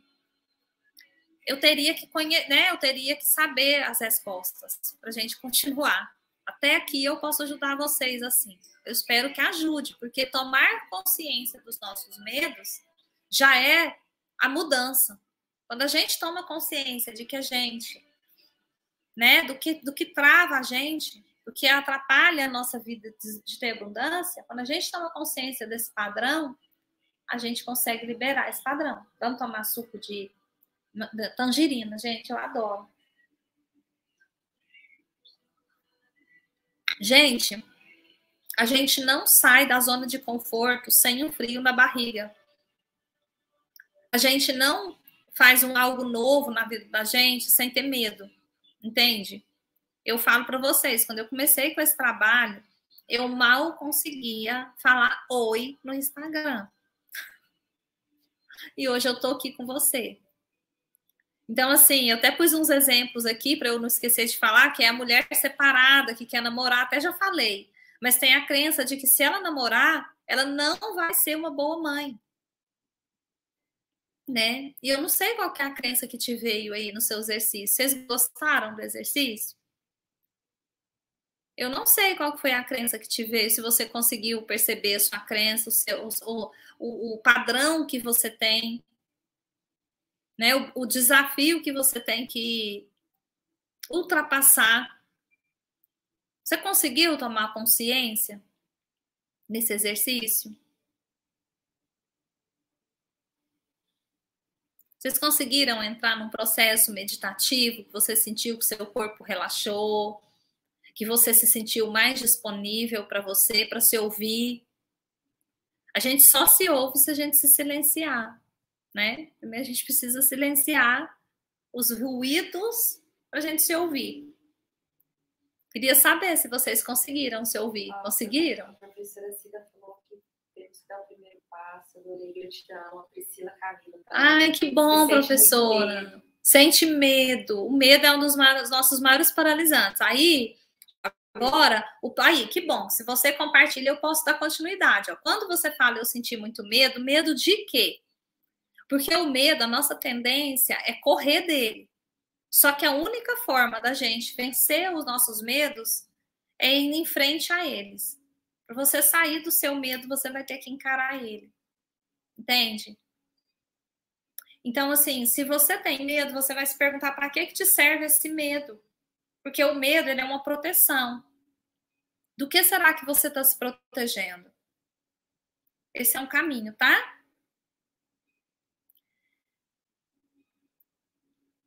eu teria que conhecer, né? Eu teria que saber as respostas para a gente continuar. Até aqui eu posso ajudar vocês assim. Eu espero que ajude, porque tomar consciência dos nossos medos já é a mudança. Quando a gente toma consciência de que a gente, né, do que do que trava a gente, do que atrapalha a nossa vida de, de ter abundância, quando a gente toma consciência desse padrão, a gente consegue liberar esse padrão. Vamos tomar suco de tangerina, gente, eu adoro. Gente, a gente não sai da zona de conforto sem um frio na barriga. A gente não faz um algo novo na vida da gente sem ter medo, entende? Eu falo para vocês, quando eu comecei com esse trabalho, eu mal conseguia falar oi no Instagram. E hoje eu tô aqui com você. Então, assim, eu até pus uns exemplos aqui para eu não esquecer de falar, que é a mulher separada que quer namorar, até já falei, mas tem a crença de que se ela namorar, ela não vai ser uma boa mãe. Né? E eu não sei qual é a crença que te veio aí no seu exercício. Vocês gostaram do exercício? Eu não sei qual foi a crença que te veio, se você conseguiu perceber a sua crença, o, seu, o, o, o padrão que você tem né? O, o desafio que você tem que ultrapassar. Você conseguiu tomar consciência nesse exercício? Vocês conseguiram entrar num processo meditativo você sentiu que seu corpo relaxou, que você se sentiu mais disponível para você, para se ouvir? A gente só se ouve se a gente se silenciar né? Também a gente precisa silenciar os ruídos para a gente se ouvir. Queria saber se vocês conseguiram se ouvir. Ah, conseguiram? A professora Cida falou que temos que dar o primeiro passo, adorei, gratidão, a Priscila Camila. Ai, que bom, professora. Sente medo. O medo é um dos nossos maiores paralisantes. Aí, agora, o, aí, que bom. Se você compartilha, eu posso dar continuidade. Ó. Quando você fala eu senti muito medo, medo de quê? Porque o medo, a nossa tendência é correr dele. Só que a única forma da gente vencer os nossos medos é ir em frente a eles. Para você sair do seu medo, você vai ter que encarar ele. Entende? Então, assim, se você tem medo, você vai se perguntar para que, que te serve esse medo? Porque o medo é uma proteção. Do que será que você está se protegendo? Esse é um caminho, tá?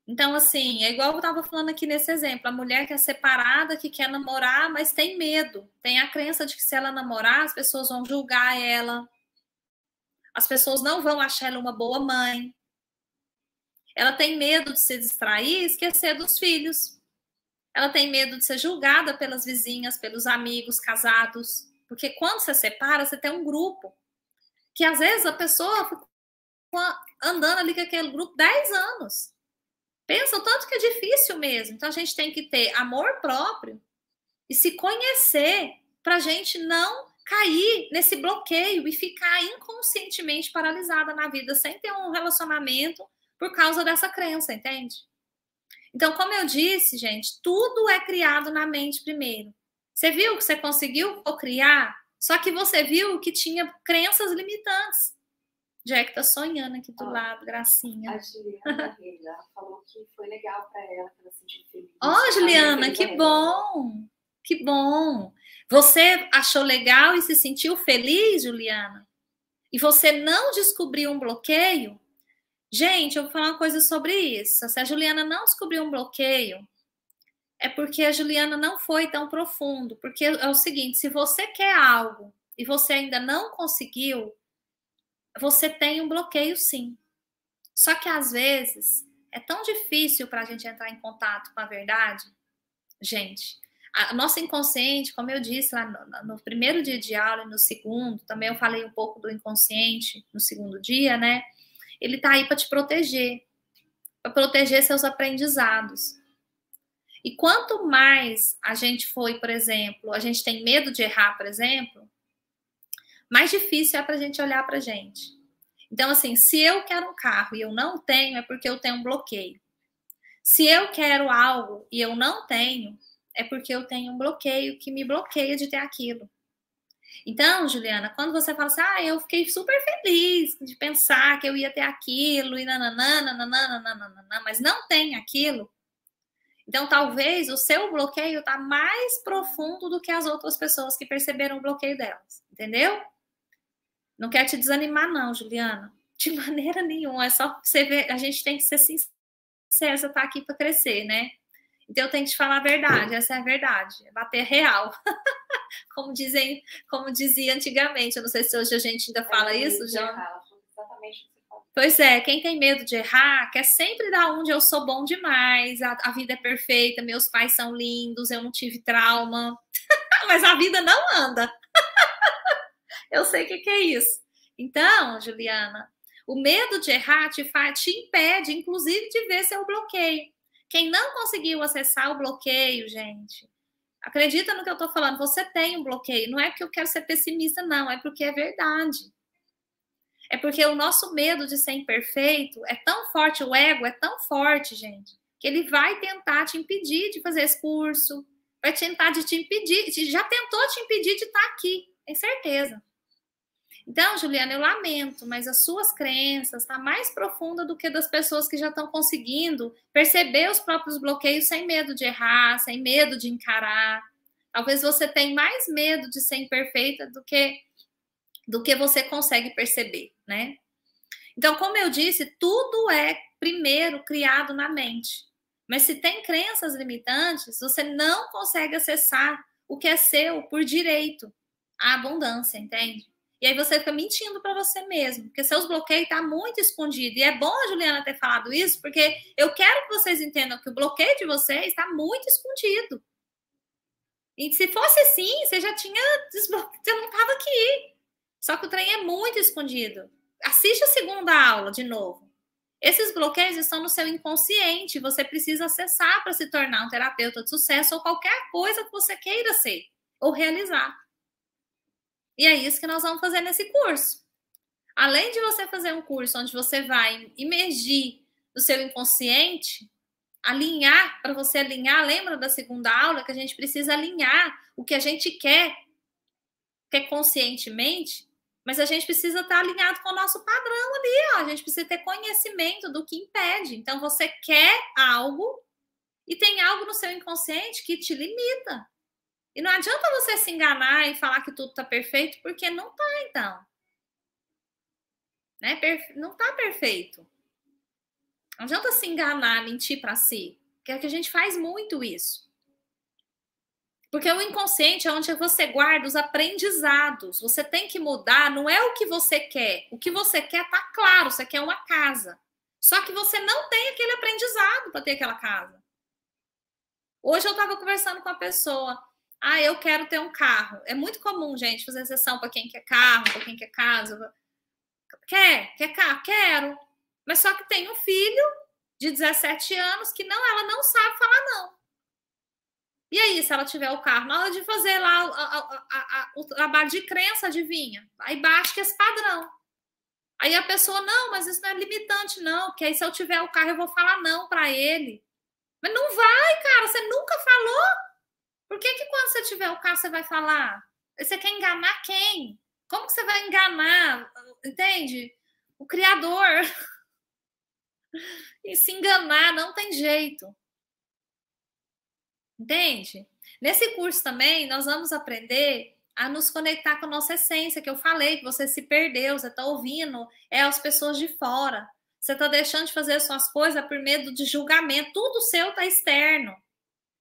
Então, assim, é igual eu estava falando aqui nesse exemplo: a mulher que é separada, que quer namorar, mas tem medo, tem a crença de que se ela namorar, as pessoas vão julgar ela, as pessoas não vão achar ela uma boa mãe. Ela tem medo de se distrair e esquecer dos filhos. Ela tem medo de ser julgada pelas vizinhas, pelos amigos, casados. Porque quando você separa, você tem um grupo. Que às vezes a pessoa ficou andando ali com aquele grupo 10 anos. Pensa o tanto que é difícil mesmo. Então a gente tem que ter amor próprio e se conhecer para a gente não cair nesse bloqueio e ficar inconscientemente paralisada na vida sem ter um relacionamento por causa dessa crença, entende? Então, como eu disse, gente, tudo é criado na mente primeiro. Você viu que você conseguiu criar, só que você viu que tinha crenças limitantes. Jack tá sonhando aqui do lado, gracinha. A Juliana falou que foi legal para ela, que ela se sentiu feliz. Ó, oh, Juliana, que bom! Que bom! Você achou legal e se sentiu feliz, Juliana? E você não descobriu um bloqueio? Gente, eu vou falar uma coisa sobre isso. Se a Juliana não descobriu um bloqueio, é porque a Juliana não foi tão profundo. Porque é o seguinte: se você quer algo e você ainda não conseguiu, você tem um bloqueio sim. Só que às vezes é tão difícil para a gente entrar em contato com a verdade. Gente, a nossa inconsciente, como eu disse lá no, no, primeiro dia de aula e no segundo, também eu falei um pouco do inconsciente no segundo dia, né? Ele tá aí para te proteger, para proteger seus aprendizados. E quanto mais a gente foi, por exemplo, a gente tem medo de errar, por exemplo, mais difícil é para a gente olhar para a gente. Então, assim, se eu quero um carro e eu não tenho, é porque eu tenho um bloqueio. Se eu quero algo e eu não tenho, é porque eu tenho um bloqueio que me bloqueia de ter aquilo. Então, Juliana, quando você fala assim, ah, eu fiquei super feliz de pensar que eu ia ter aquilo e nananã, nananã, nananã, mas não tem aquilo, então talvez o seu bloqueio está mais profundo do que as outras pessoas que perceberam o bloqueio delas, entendeu? Não quer te desanimar, não, Juliana. De <laughs> maneira nenhuma. É só você ver. A gente tem que ser sincero. Você tá aqui para crescer, né? Então eu tenho que te falar a verdade. Essa é a verdade. É bater real. <laughs> como dizem, como dizia antigamente. Eu não sei se hoje a gente ainda fala é, isso, João. Exatamente Pois é, quem tem medo de errar quer sempre dar onde eu sou bom demais, a, a vida é perfeita, meus pais são lindos, eu não tive trauma. <laughs> Mas a vida não anda. Eu sei o que, que é isso. Então, Juliana, o medo de errar te, faz, te impede, inclusive, de ver seu bloqueio. Quem não conseguiu acessar o bloqueio, gente, acredita no que eu estou falando, você tem um bloqueio. Não é porque eu quero ser pessimista, não, é porque é verdade. É porque o nosso medo de ser imperfeito é tão forte, o ego é tão forte, gente, que ele vai tentar te impedir de fazer esse curso, vai tentar de te impedir, já tentou te impedir de estar aqui, tem certeza. Então, Juliana, eu lamento, mas as suas crenças estão tá mais profunda do que das pessoas que já estão conseguindo perceber os próprios bloqueios sem medo de errar, sem medo de encarar. Talvez você tenha mais medo de ser imperfeita do que do que você consegue perceber, né? Então, como eu disse, tudo é primeiro criado na mente. Mas se tem crenças limitantes, você não consegue acessar o que é seu por direito, a abundância, entende? E aí você fica mentindo para você mesmo, porque seus bloqueios estão tá muito escondidos. E é bom a Juliana ter falado isso, porque eu quero que vocês entendam que o bloqueio de vocês está muito escondido. E se fosse assim, você já tinha desbloqueado, você não estava aqui. Só que o trem é muito escondido. Assiste a segunda aula de novo. Esses bloqueios estão no seu inconsciente, você precisa acessar para se tornar um terapeuta de sucesso ou qualquer coisa que você queira ser ou realizar. E é isso que nós vamos fazer nesse curso. Além de você fazer um curso onde você vai imergir no seu inconsciente, alinhar, para você alinhar, lembra da segunda aula que a gente precisa alinhar o que a gente quer, quer conscientemente, mas a gente precisa estar alinhado com o nosso padrão ali, ó. A gente precisa ter conhecimento do que impede. Então você quer algo e tem algo no seu inconsciente que te limita. E não adianta você se enganar e falar que tudo está perfeito, porque não está, então. Né? Não está perfeito. Não adianta se enganar, mentir para si. Que é que a gente faz muito isso. Porque o inconsciente é onde você guarda os aprendizados. Você tem que mudar, não é o que você quer. O que você quer tá claro, você quer uma casa. Só que você não tem aquele aprendizado para ter aquela casa. Hoje eu estava conversando com a pessoa. Ah, eu quero ter um carro. É muito comum, gente, fazer exceção para quem quer carro, para quem quer casa. Quer? Quer carro? Quero. Mas só que tem um filho de 17 anos que não, ela não sabe falar não. E aí, se ela tiver o carro, na hora de fazer lá a, a, a, o trabalho de crença, adivinha? Aí baixa que esse padrão. Aí a pessoa, não, mas isso não é limitante, não, porque aí se eu tiver o carro, eu vou falar não para ele. Mas não vai, cara, você nunca falou. Por que, que quando você tiver o carro, você vai falar? Você quer enganar quem? Como que você vai enganar? Entende? O Criador. <laughs> E se enganar não tem jeito. Entende? Nesse curso também, nós vamos aprender a nos conectar com a nossa essência, que eu falei, que você se perdeu, você está ouvindo, é as pessoas de fora. Você está deixando de fazer as suas coisas por medo de julgamento, tudo seu está externo.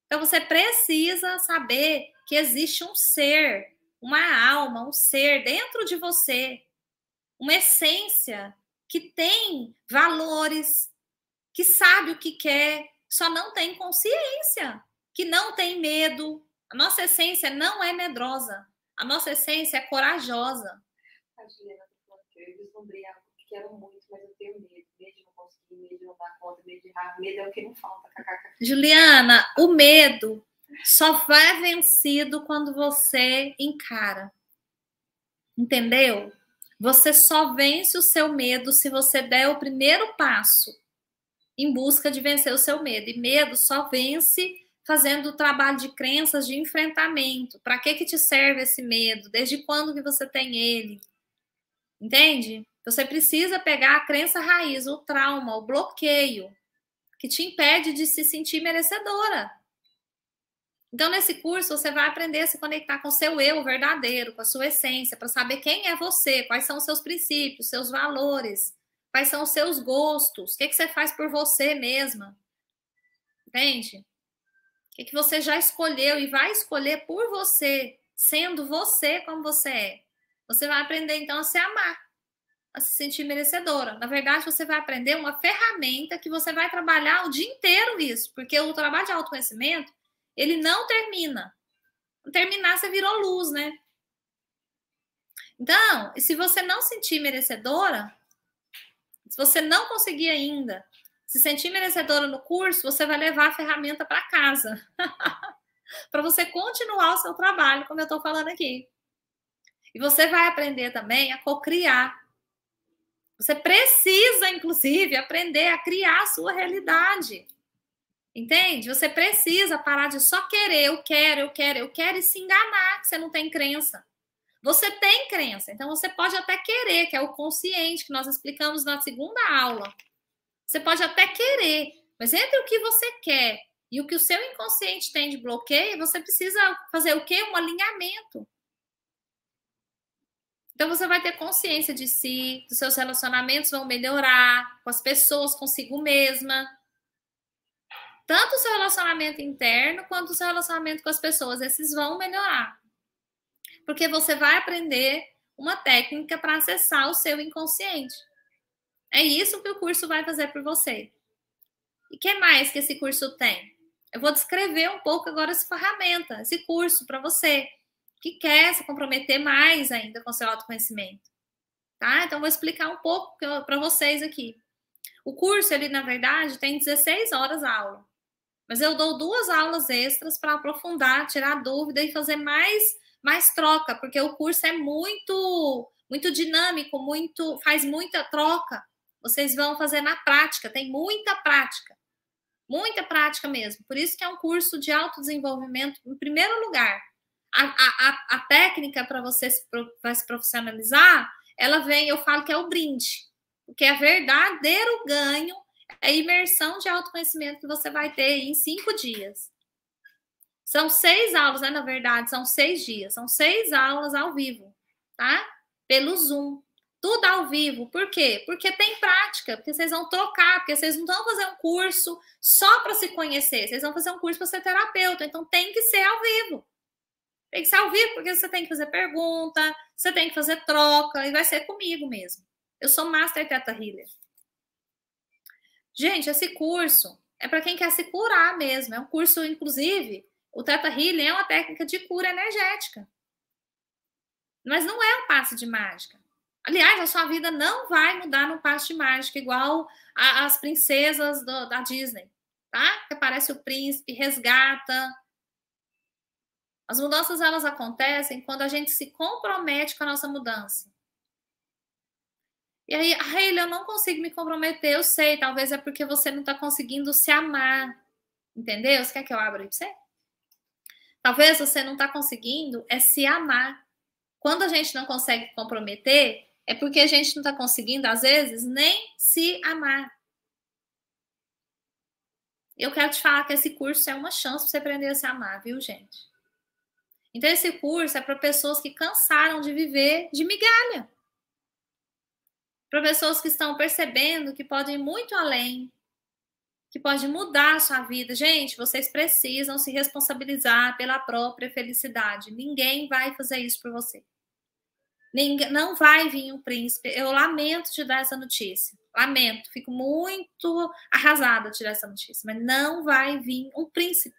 Então você precisa saber que existe um ser, uma alma, um ser dentro de você, uma essência que tem valores, que sabe o que quer, só não tem consciência que não tem medo. A nossa essência não é medrosa. A nossa essência é corajosa. A Juliana eu deslumbrei algo que quero muito, mas eu tenho medo. Medo de não dar conta, medo de errar. Medo é o que não falta. Juliana, o medo só vai vencido quando você encara. Entendeu? Você só vence o seu medo se você der o primeiro passo em busca de vencer o seu medo. E medo só vence fazendo o trabalho de crenças de enfrentamento. Para que que te serve esse medo? Desde quando que você tem ele? Entende? Você precisa pegar a crença raiz, o trauma, o bloqueio que te impede de se sentir merecedora. Então, nesse curso, você vai aprender a se conectar com o seu eu verdadeiro, com a sua essência, para saber quem é você, quais são os seus princípios, seus valores, quais são os seus gostos, o que, que você faz por você mesma. Entende? que, que você já escolheu e vai escolher por você, sendo você como você é. Você vai aprender então a se amar, a se sentir merecedora. Na verdade, você vai aprender uma ferramenta que você vai trabalhar o dia inteiro isso, porque o trabalho de autoconhecimento, ele não termina. Terminar, você virou luz, né? Então, se você não sentir merecedora, se você não conseguir ainda se sentir merecedora no curso, você vai levar a ferramenta para casa. <laughs> para você continuar o seu trabalho, como eu estou falando aqui. E você vai aprender também a co-criar. Você precisa, inclusive, aprender a criar a sua realidade. Entende? Você precisa parar de só querer, eu quero, eu quero, eu quero e se enganar que você não tem crença. Você tem crença, então você pode até querer, que é o consciente que nós explicamos na segunda aula. Você pode até querer, mas entre o que você quer e o que o seu inconsciente tem de bloqueio, você precisa fazer o quê? Um alinhamento. Então você vai ter consciência de si, dos seus relacionamentos vão melhorar com as pessoas, consigo mesma. Tanto o seu relacionamento interno quanto o seu relacionamento com as pessoas, esses vão melhorar. Porque você vai aprender uma técnica para acessar o seu inconsciente. É isso que o curso vai fazer por você. E que mais que esse curso tem? Eu vou descrever um pouco agora essa ferramenta, esse curso para você que quer se comprometer mais ainda com seu autoconhecimento. Tá? Então vou explicar um pouco para vocês aqui. O curso, ele na verdade tem 16 horas aula. Mas eu dou duas aulas extras para aprofundar, tirar dúvida e fazer mais mais troca, porque o curso é muito muito dinâmico, muito faz muita troca vocês vão fazer na prática, tem muita prática. Muita prática mesmo. Por isso que é um curso de autodesenvolvimento, em primeiro lugar. A, a, a técnica para você se, se profissionalizar, ela vem, eu falo que é o brinde. Porque é verdadeiro ganho é a imersão de autoconhecimento que você vai ter em cinco dias. São seis aulas, né? Na verdade, são seis dias. São seis aulas ao vivo, tá? Pelo Zoom. Tudo ao vivo. Por quê? Porque tem prática, porque vocês vão trocar, porque vocês não vão fazer um curso só para se conhecer, vocês vão fazer um curso para ser terapeuta. Então tem que ser ao vivo. Tem que ser ao vivo, porque você tem que fazer pergunta, você tem que fazer troca, e vai ser comigo mesmo. Eu sou Master Teta Healer. Gente, esse curso é para quem quer se curar mesmo. É um curso, inclusive, o Teta Healing é uma técnica de cura energética. Mas não é um passe de mágica. Aliás, a sua vida não vai mudar no passe de mágica, igual as princesas do, da Disney, tá? Que aparece o príncipe, resgata. As mudanças, elas acontecem quando a gente se compromete com a nossa mudança. E aí, Hayley, eu não consigo me comprometer, eu sei, talvez é porque você não está conseguindo se amar. Entendeu? Você quer que eu abra aí pra você? Talvez você não está conseguindo é se amar. Quando a gente não consegue comprometer, é porque a gente não está conseguindo, às vezes, nem se amar. Eu quero te falar que esse curso é uma chance para você aprender a se amar, viu, gente? Então, esse curso é para pessoas que cansaram de viver de migalha para pessoas que estão percebendo que podem ir muito além, que pode mudar a sua vida. Gente, vocês precisam se responsabilizar pela própria felicidade. Ninguém vai fazer isso por você. Ninguém, não vai vir um príncipe. Eu lamento te dar essa notícia. Lamento, fico muito arrasada de te dar essa notícia. Mas não vai vir um príncipe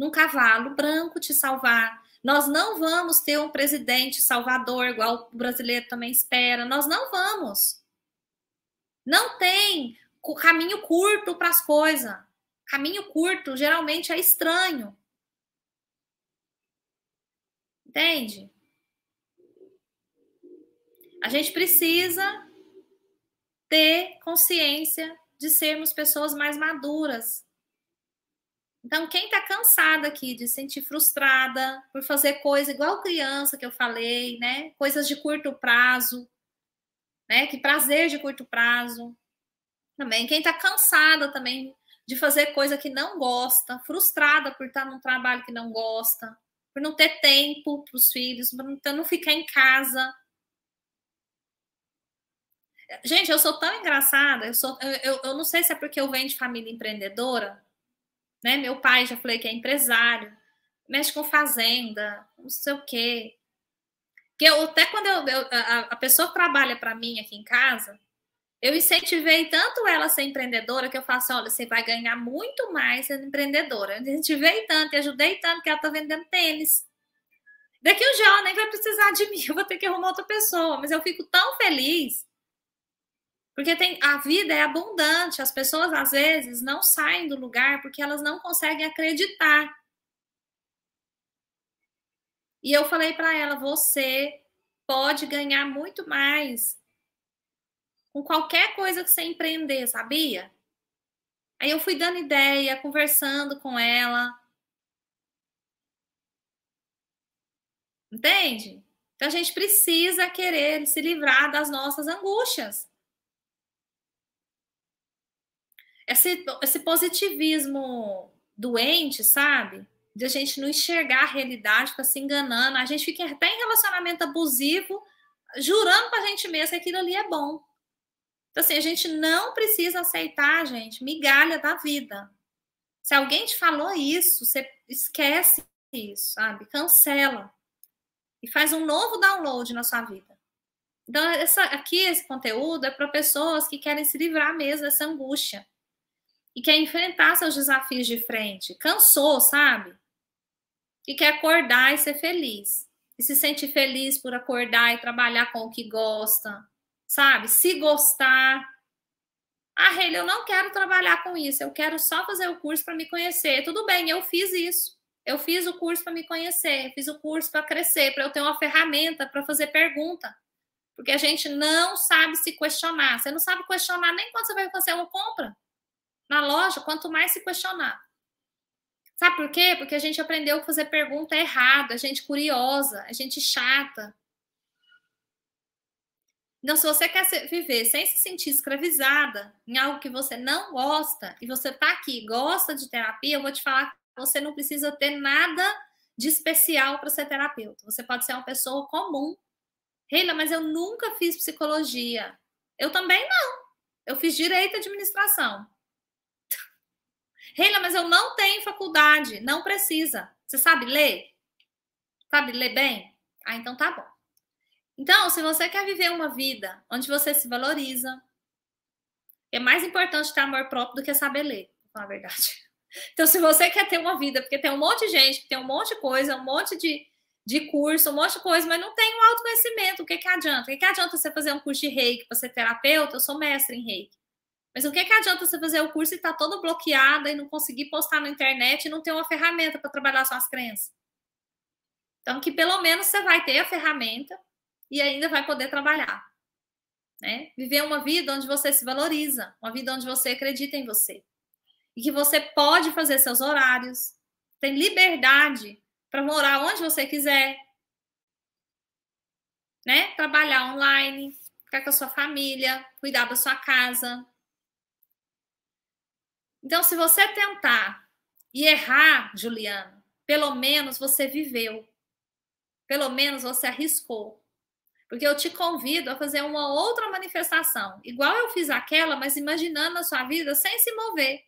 num cavalo branco te salvar, nós não vamos ter um presidente salvador, igual o brasileiro também espera. Nós não vamos. Não tem caminho curto para as coisas. Caminho curto geralmente é estranho. Entende? A gente precisa ter consciência de sermos pessoas mais maduras, então, quem está cansada aqui de se sentir frustrada por fazer coisa igual criança que eu falei, né? Coisas de curto prazo, né? Que prazer de curto prazo. Também quem está cansada também de fazer coisa que não gosta, frustrada por estar num trabalho que não gosta, por não ter tempo para os filhos, por não, não ficar em casa. Gente, eu sou tão engraçada, eu, sou, eu, eu, eu não sei se é porque eu venho de família empreendedora, né? Meu pai, já falei que é empresário, mexe com fazenda, não sei o quê. Que eu, até quando eu, eu a, a, pessoa trabalha para mim aqui em casa, eu incentivei tanto ela a ser empreendedora que eu falo assim: olha, você vai ganhar muito mais sendo empreendedora. Eu incentivei tanto e ajudei tanto que ela está vendendo tênis. Daqui um dia ela nem vai precisar de mim, <laughs> eu vou ter que arrumar outra pessoa. Mas eu fico tão feliz porque tem, a vida é abundante, as pessoas às vezes não saem do lugar porque elas não conseguem acreditar. E eu falei para ela: você pode ganhar muito mais com qualquer coisa que você empreender, sabia? Aí eu fui dando ideia, conversando com ela. Entende? Então a gente precisa querer se livrar das nossas angústias. Esse, esse positivismo doente, sabe? De a gente não enxergar a realidade, ficar se enganando. A gente fica até em relacionamento abusivo, jurando pra gente mesmo que aquilo ali é bom. Então, assim, a gente não precisa aceitar, gente, migalha da vida. Se alguém te falou isso, você esquece isso, sabe? Cancela. E faz um novo download na sua vida. Então, essa, aqui, esse conteúdo é para pessoas que querem se livrar mesmo dessa angústia e quer enfrentar seus desafios de frente. Cansou, sabe? E quer acordar e ser feliz. E se sente feliz por acordar e trabalhar com o que gosta, sabe? Se gostar. Ah, Reile, eu não quero trabalhar com isso, eu quero só fazer o curso para me conhecer. Tudo bem, eu fiz isso. Eu fiz o curso para me conhecer, fiz o curso para crescer, para eu ter uma ferramenta para fazer pergunta. Porque a gente não sabe se questionar. Você não sabe questionar nem quando você vai fazer uma compra na loja, quanto mais se questionar. Sabe por quê? Porque a gente aprendeu a fazer pergunta errada, a gente curiosa, a gente chata. Então, se você quer viver sem se sentir escravizada em algo que você não gosta, e você tá aqui, gosta de terapia, eu vou te falar que você não precisa ter nada de especial para ser terapeuta. Você pode ser uma pessoa comum. Reila, mas eu nunca fiz psicologia. Eu também não. Eu fiz direito e administração. Reila, mas eu não tenho faculdade. Não precisa. Você sabe ler? Sabe ler bem? Ah, então tá bom. Então, se você quer viver uma vida onde você se valoriza, É mais importante ter amor próprio do que saber ler, na verdade. <laughs> Então, se você quer ter uma vida, porque tem um monte de gente tem um monte de coisa, um monte de, de curso, um monte de coisa, mas não tem um autoconhecimento, o que, que adianta? O que, que adianta você fazer um curso de reiki para ser terapeuta? Eu sou mestre em reiki. Mas o que, que adianta você fazer o curso e estar tá todo bloqueado e não conseguir postar na internet e não ter uma ferramenta para trabalhar suas crenças? Então, que pelo menos você vai ter a ferramenta e ainda vai poder trabalhar. Né? Viver uma vida onde você se valoriza, uma vida onde você acredita em você. E que você pode fazer seus horários, tem liberdade para morar onde você quiser, né? Trabalhar online, ficar com a sua família, cuidar da sua casa. Então, se você tentar e errar, Juliana, pelo menos você viveu. Pelo menos você arriscou. Porque eu te convido a fazer uma outra manifestação, igual eu fiz aquela, mas imaginando a sua vida sem se mover.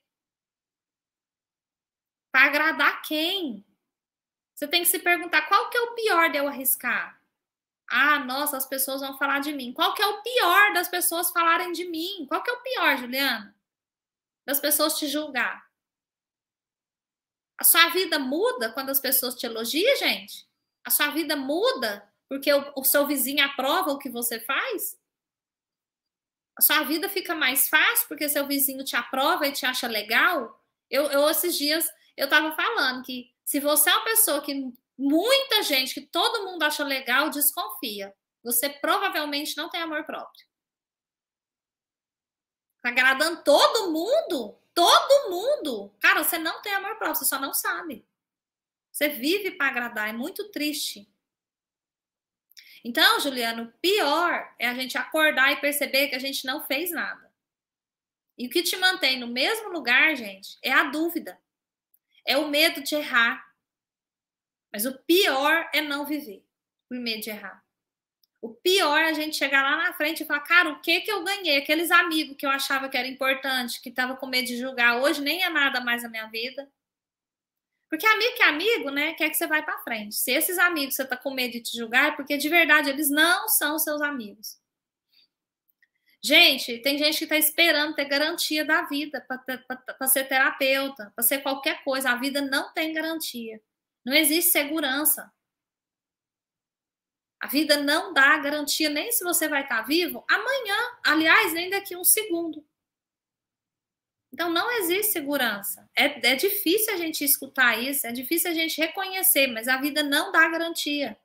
Para agradar quem? Você tem que se perguntar qual que é o pior de eu arriscar? Ah, nossa, as pessoas vão falar de mim. Qual que é o pior das pessoas falarem de mim? Qual que é o pior, Juliana? Das pessoas te julgar. A sua vida muda quando as pessoas te elogiam, gente? A sua vida muda porque o, o seu vizinho aprova o que você faz? A sua vida fica mais fácil porque seu vizinho te aprova e te acha legal? Eu, eu esses dias eu estava falando que se você é uma pessoa que muita gente, que todo mundo acha legal, desconfia. Você provavelmente não tem amor próprio. Tá agradando todo mundo? Todo mundo! Cara, você não tem amor próprio, você só não sabe. Você vive para agradar, é muito triste. Então, Juliano, pior é a gente acordar e perceber que a gente não fez nada. E o que te mantém no mesmo lugar, gente, é a dúvida. É o medo de errar. Mas o pior é não viver por medo de errar. O pior é a gente chegar lá na frente e falar, cara, o que que eu ganhei? Aqueles amigos que eu achava que era importante, que tava com medo de julgar, hoje nem é nada mais na minha vida. Porque amigo que é amigo, né, quer que você vai para frente. Se esses amigos você tá com medo de te julgar, é porque de verdade eles não são seus amigos. Gente, tem gente que está esperando ter garantia da vida para ser terapeuta, para ser qualquer coisa. A vida não tem garantia. Não existe segurança. A vida não dá garantia nem se você vai estar tá vivo amanhã, aliás, nem daqui a um segundo. Então não existe segurança. É, é difícil a gente escutar isso, é difícil a gente reconhecer, mas a vida não dá garantia.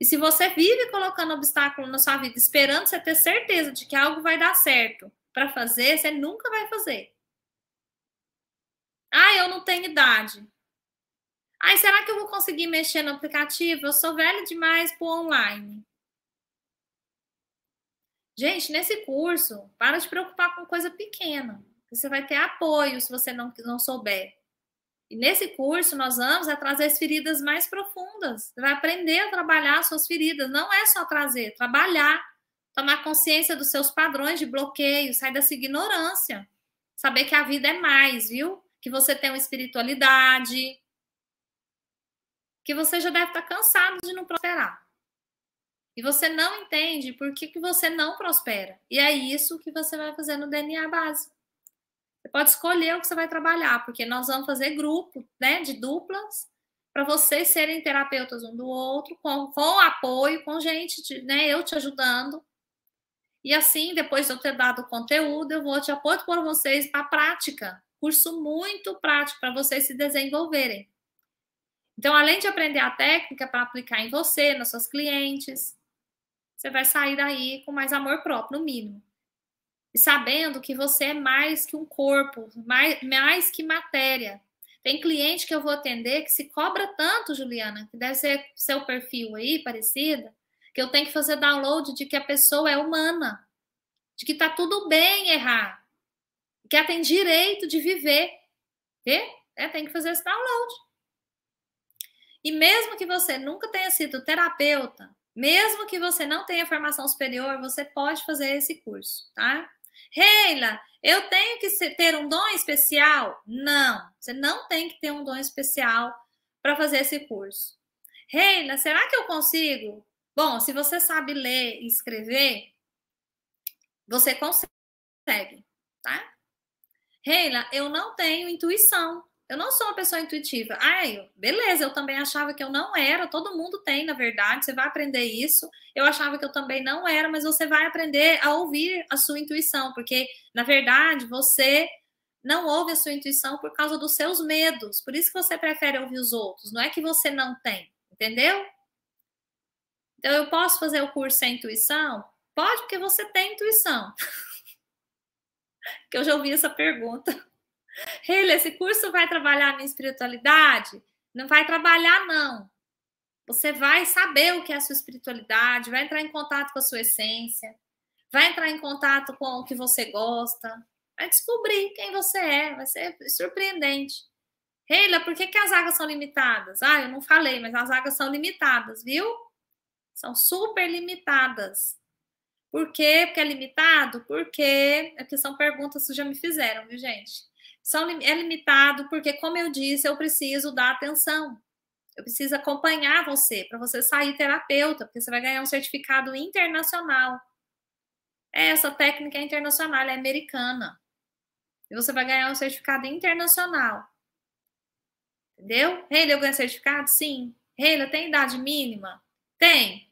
E se você vive colocando obstáculo na sua vida, esperando você ter certeza de que algo vai dar certo para fazer, você nunca vai fazer. Ah, eu não tenho idade. Ai, será que eu vou conseguir mexer no aplicativo? Eu sou velha demais para online. Gente, nesse curso, para de preocupar com coisa pequena. Você vai ter apoio se você não, não souber. E nesse curso, nós vamos é trazer as feridas mais profundas. Você vai aprender a trabalhar suas feridas. Não é só trazer, trabalhar. Tomar consciência dos seus padrões de bloqueio, sair dessa ignorância. Saber que a vida é mais, viu? Que você tem uma espiritualidade. Que você já deve estar cansado de não prosperar. E você não entende por que, que você não prospera. E é isso que você vai fazer no DNA básico. Você pode escolher o que você vai trabalhar, porque nós vamos fazer grupo né, de duplas para vocês serem terapeutas um do outro, com, com apoio, com gente, de, né, eu te ajudando. E assim, depois de eu ter dado o conteúdo, eu vou te apoiar por vocês para prática. Curso muito prático para vocês se desenvolverem. Então, além de aprender a técnica para aplicar em você, nas suas clientes, você vai sair daí com mais amor próprio, no mínimo e sabendo que você é mais que um corpo, mais, mais que matéria. Tem cliente que eu vou atender que se cobra tanto, Juliana, que deve ser seu perfil aí, parecida, que eu tenho que fazer download de que a pessoa é humana, de que tá tudo bem errar, que ela tem direito de viver. É, tem que fazer esse download. E mesmo que você nunca tenha sido terapeuta, mesmo que você não tenha formação superior, você pode fazer esse curso, tá? Reila, eu tenho que ter um dom especial? Não, você não tem que ter um dom especial para fazer esse curso. Reila, será que eu consigo? Bom, se você sabe ler e escrever, você consegue. tá? Reila, eu não tenho intuição. Eu não sou uma pessoa intuitiva. Ai, beleza, eu também achava que eu não era. Todo mundo tem, na verdade. Você vai aprender isso. Eu achava que eu também não era, mas você vai aprender a ouvir a sua intuição, porque, na verdade, você não ouve a sua intuição por causa dos seus medos. Por isso que você prefere ouvir os outros. Não é que você não tem, entendeu? Então, eu posso fazer o curso sem intuição? Pode, porque você tem intuição. <laughs> que eu já ouvi essa pergunta. Ele, esse curso vai trabalhar minha espiritualidade? Não vai trabalhar, não. Você vai saber o que é a sua espiritualidade, vai entrar em contato com a sua essência, vai entrar em contato com o que você gosta, vai descobrir quem você é, vai ser surpreendente. Reila, por que, que as águas são limitadas? Ah, eu não falei, mas as águas são limitadas, viu? São super limitadas. Por quê? Porque é limitado? Porque, é porque são perguntas que já me fizeram, viu, gente? São, é limitado porque, como eu disse, eu preciso dar atenção. Eu preciso acompanhar você para você sair terapeuta, porque você vai ganhar um certificado internacional. Essa técnica é internacional, é americana. E você vai ganhar um certificado internacional. Entendeu? Reila, eu ganho certificado? Sim. Reila, tem idade mínima? Tem.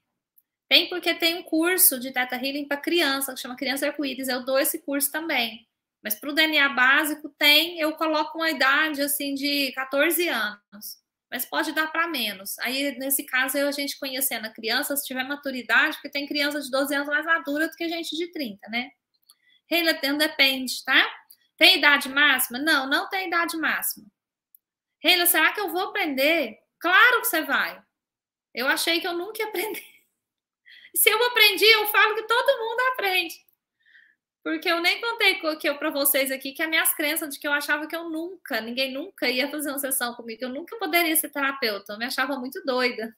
Tem porque tem um curso de Teta Healing para criança, que chama Criança Arco-Íris. Eu dou esse curso também. Mas para o DNA básico tem, eu coloco uma idade assim de 14 anos. Mas pode dar para menos. Aí, nesse caso, eu, a gente conhecendo a criança, se tiver maturidade, porque tem criança de 12 anos mais madura do que gente de 30, né? Reila, depende, tá? Tem idade máxima? Não, não tem idade máxima. Reila, será que eu vou aprender? Claro que você vai. Eu achei que eu nunca ia aprender. <laughs> Se eu aprendi, eu falo que todo mundo aprende. Porque eu nem contei que eu para vocês aqui que as minhas crenças de que eu achava que eu nunca, ninguém nunca ia fazer uma sessão comigo, que eu nunca poderia ser terapeuta, eu me achava muito doida.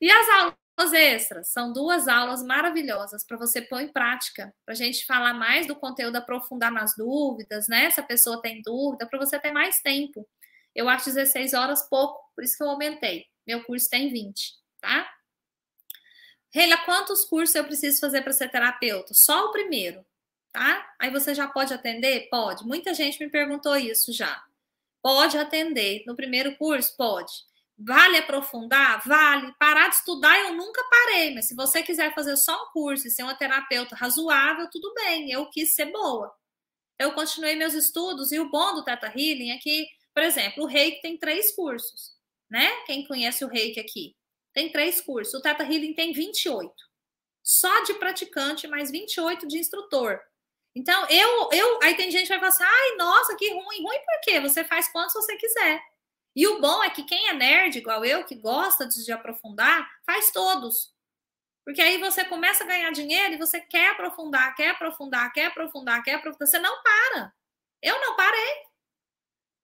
E as aulas extras são duas aulas maravilhosas para você pôr em prática, para a gente falar mais do conteúdo, aprofundar nas dúvidas, né? Se a pessoa tem dúvida, para você ter mais tempo. Eu acho 16 horas pouco, por isso que eu aumentei. Meu curso tem 20, tá? Reila, quantos cursos eu preciso fazer para ser terapeuta? Só o primeiro, tá? Aí você já pode atender? Pode. Muita gente me perguntou isso já. Pode atender no primeiro curso? Pode. Vale aprofundar? Vale. Parar de estudar eu nunca parei, mas se você quiser fazer só um curso e ser uma terapeuta razoável, tudo bem. Eu quis ser boa. Eu continuei meus estudos e o bom do Teta Healing é que, por exemplo, o Reiki tem três cursos, né? Quem conhece o Reiki aqui? Tem três cursos. O Teta Healing tem 28. Só de praticante, mais 28 de instrutor. Então, eu, eu. Aí tem gente que vai falar assim: ai, nossa, que ruim. Ruim por quê? Você faz quantos você quiser. E o bom é que quem é nerd, igual eu, que gosta de aprofundar, faz todos. Porque aí você começa a ganhar dinheiro e você quer aprofundar, quer aprofundar, quer aprofundar, quer aprofundar. Você não para. Eu não parei.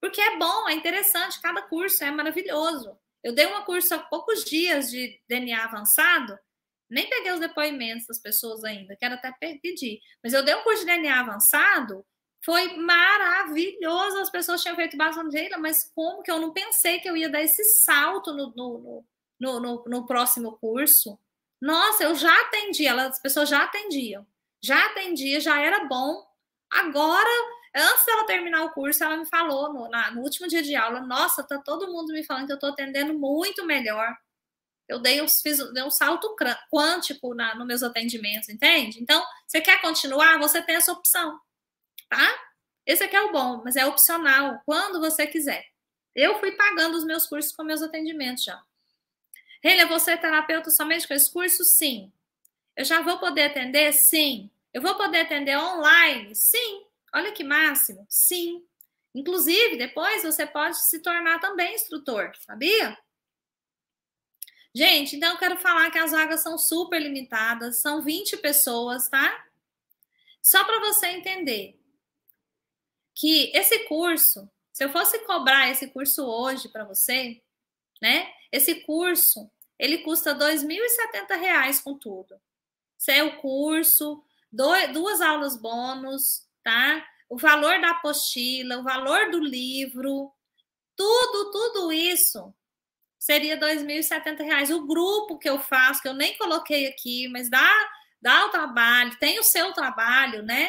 Porque é bom, é interessante, cada curso é maravilhoso. Eu dei uma curso há poucos dias de DNA avançado, nem peguei os depoimentos das pessoas ainda, quero até pedir. Mas eu dei um curso de DNA avançado, foi maravilhoso. As pessoas tinham feito bastante, mas como que eu não pensei que eu ia dar esse salto no, no, no, no, no próximo curso? Nossa, eu já atendi, as pessoas já atendiam, já atendia, já era bom. Agora Antes dela terminar o curso, ela me falou no, na, no último dia de aula: Nossa, tá todo mundo me falando que eu tô atendendo muito melhor. Eu dei um, fiz, dei um salto quântico na, nos meus atendimentos, entende? Então, você quer continuar? Você tem essa opção, tá? Esse aqui é o bom, mas é opcional, quando você quiser. Eu fui pagando os meus cursos com meus atendimentos já. Relia, você é terapeuta somente com esse curso? Sim. Eu já vou poder atender? Sim. Eu vou poder atender online? Sim. Olha que máximo. Sim. Inclusive, depois você pode se tornar também instrutor, sabia? Gente, então eu quero falar que as vagas são super limitadas, são 20 pessoas, tá? Só para você entender que esse curso, se eu fosse cobrar esse curso hoje para você, né? Esse curso, ele custa R$ 2.070 com tudo. Isso é o curso, duas aulas bônus, tá? O valor da apostila, o valor do livro, tudo, tudo isso seria R$ 2.070. O grupo que eu faço, que eu nem coloquei aqui, mas dá dá o trabalho, tem o seu trabalho, né?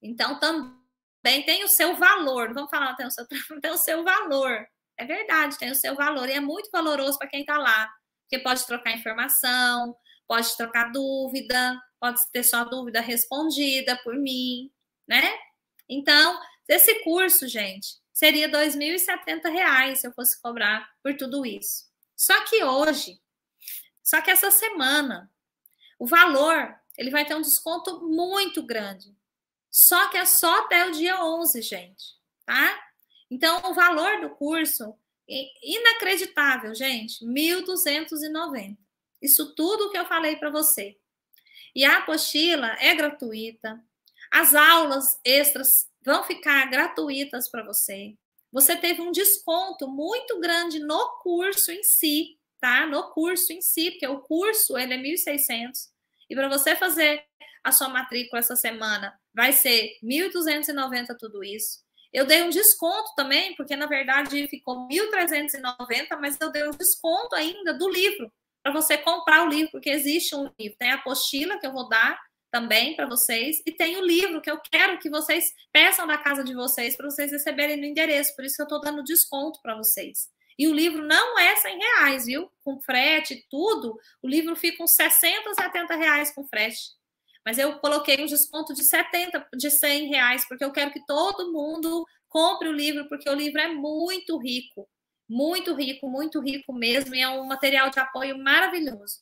Então também tem o seu valor. vamos falar, tem o seu, <laughs> tem o seu valor. É verdade, tem o seu valor e é muito valoroso para quem está lá, porque pode trocar informação, pode trocar dúvida, pode ter sua dúvida respondida por mim, né? Então, esse curso, gente, seria R$ 2.070 se eu fosse cobrar por tudo isso. Só que hoje, só que essa semana, o valor, ele vai ter um desconto muito grande. Só que é só até o dia 11, gente, tá? Então, o valor do curso, inacreditável, gente, 1.290. Isso tudo que eu falei para você. E a apostila é gratuita. As aulas extras vão ficar gratuitas para você. Você teve um desconto muito grande no curso em si, tá? No curso em si, porque o curso ele é 1.600 e para você fazer a sua matrícula essa semana vai ser 1.290 tudo isso. Eu dei um desconto também, porque na verdade ficou 1.390, mas eu dei um desconto ainda do livro para você comprar o livro, porque existe um livro. Tem a apostila que eu vou dar também para vocês. E tem o livro que eu quero que vocês peçam da casa de vocês para vocês receberem no endereço. Por isso que eu estou dando desconto para vocês. E o livro não é 100 reais, viu? Com frete e tudo, o livro fica uns 60, 70 reais com frete. Mas eu coloquei um desconto de 70, de 100 reais, porque eu quero que todo mundo compre o livro, porque o livro é muito rico. Muito rico, muito rico mesmo, e é um material de apoio maravilhoso.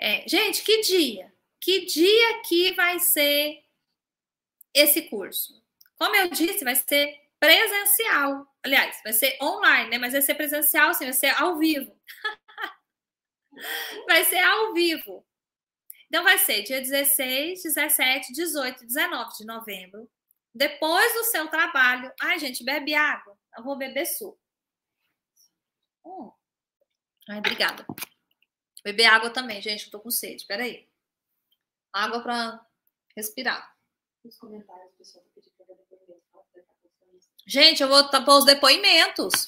É, gente, que dia? Que dia que vai ser esse curso? Como eu disse, vai ser presencial. Aliás, vai ser online, né? Mas vai ser presencial, sim, vai ser ao vivo. <laughs> vai ser ao vivo. Então, vai ser dia 16, 17, 18, 19 de novembro. Depois do seu trabalho. Ai, gente, bebe água. Eu vou beber suco. Hum. Ai, obrigada. Beber água também, gente, eu tô com sede. Peraí. Água para respirar. Nos comentários, pessoal, tá. Gente, eu vou pôr os depoimentos.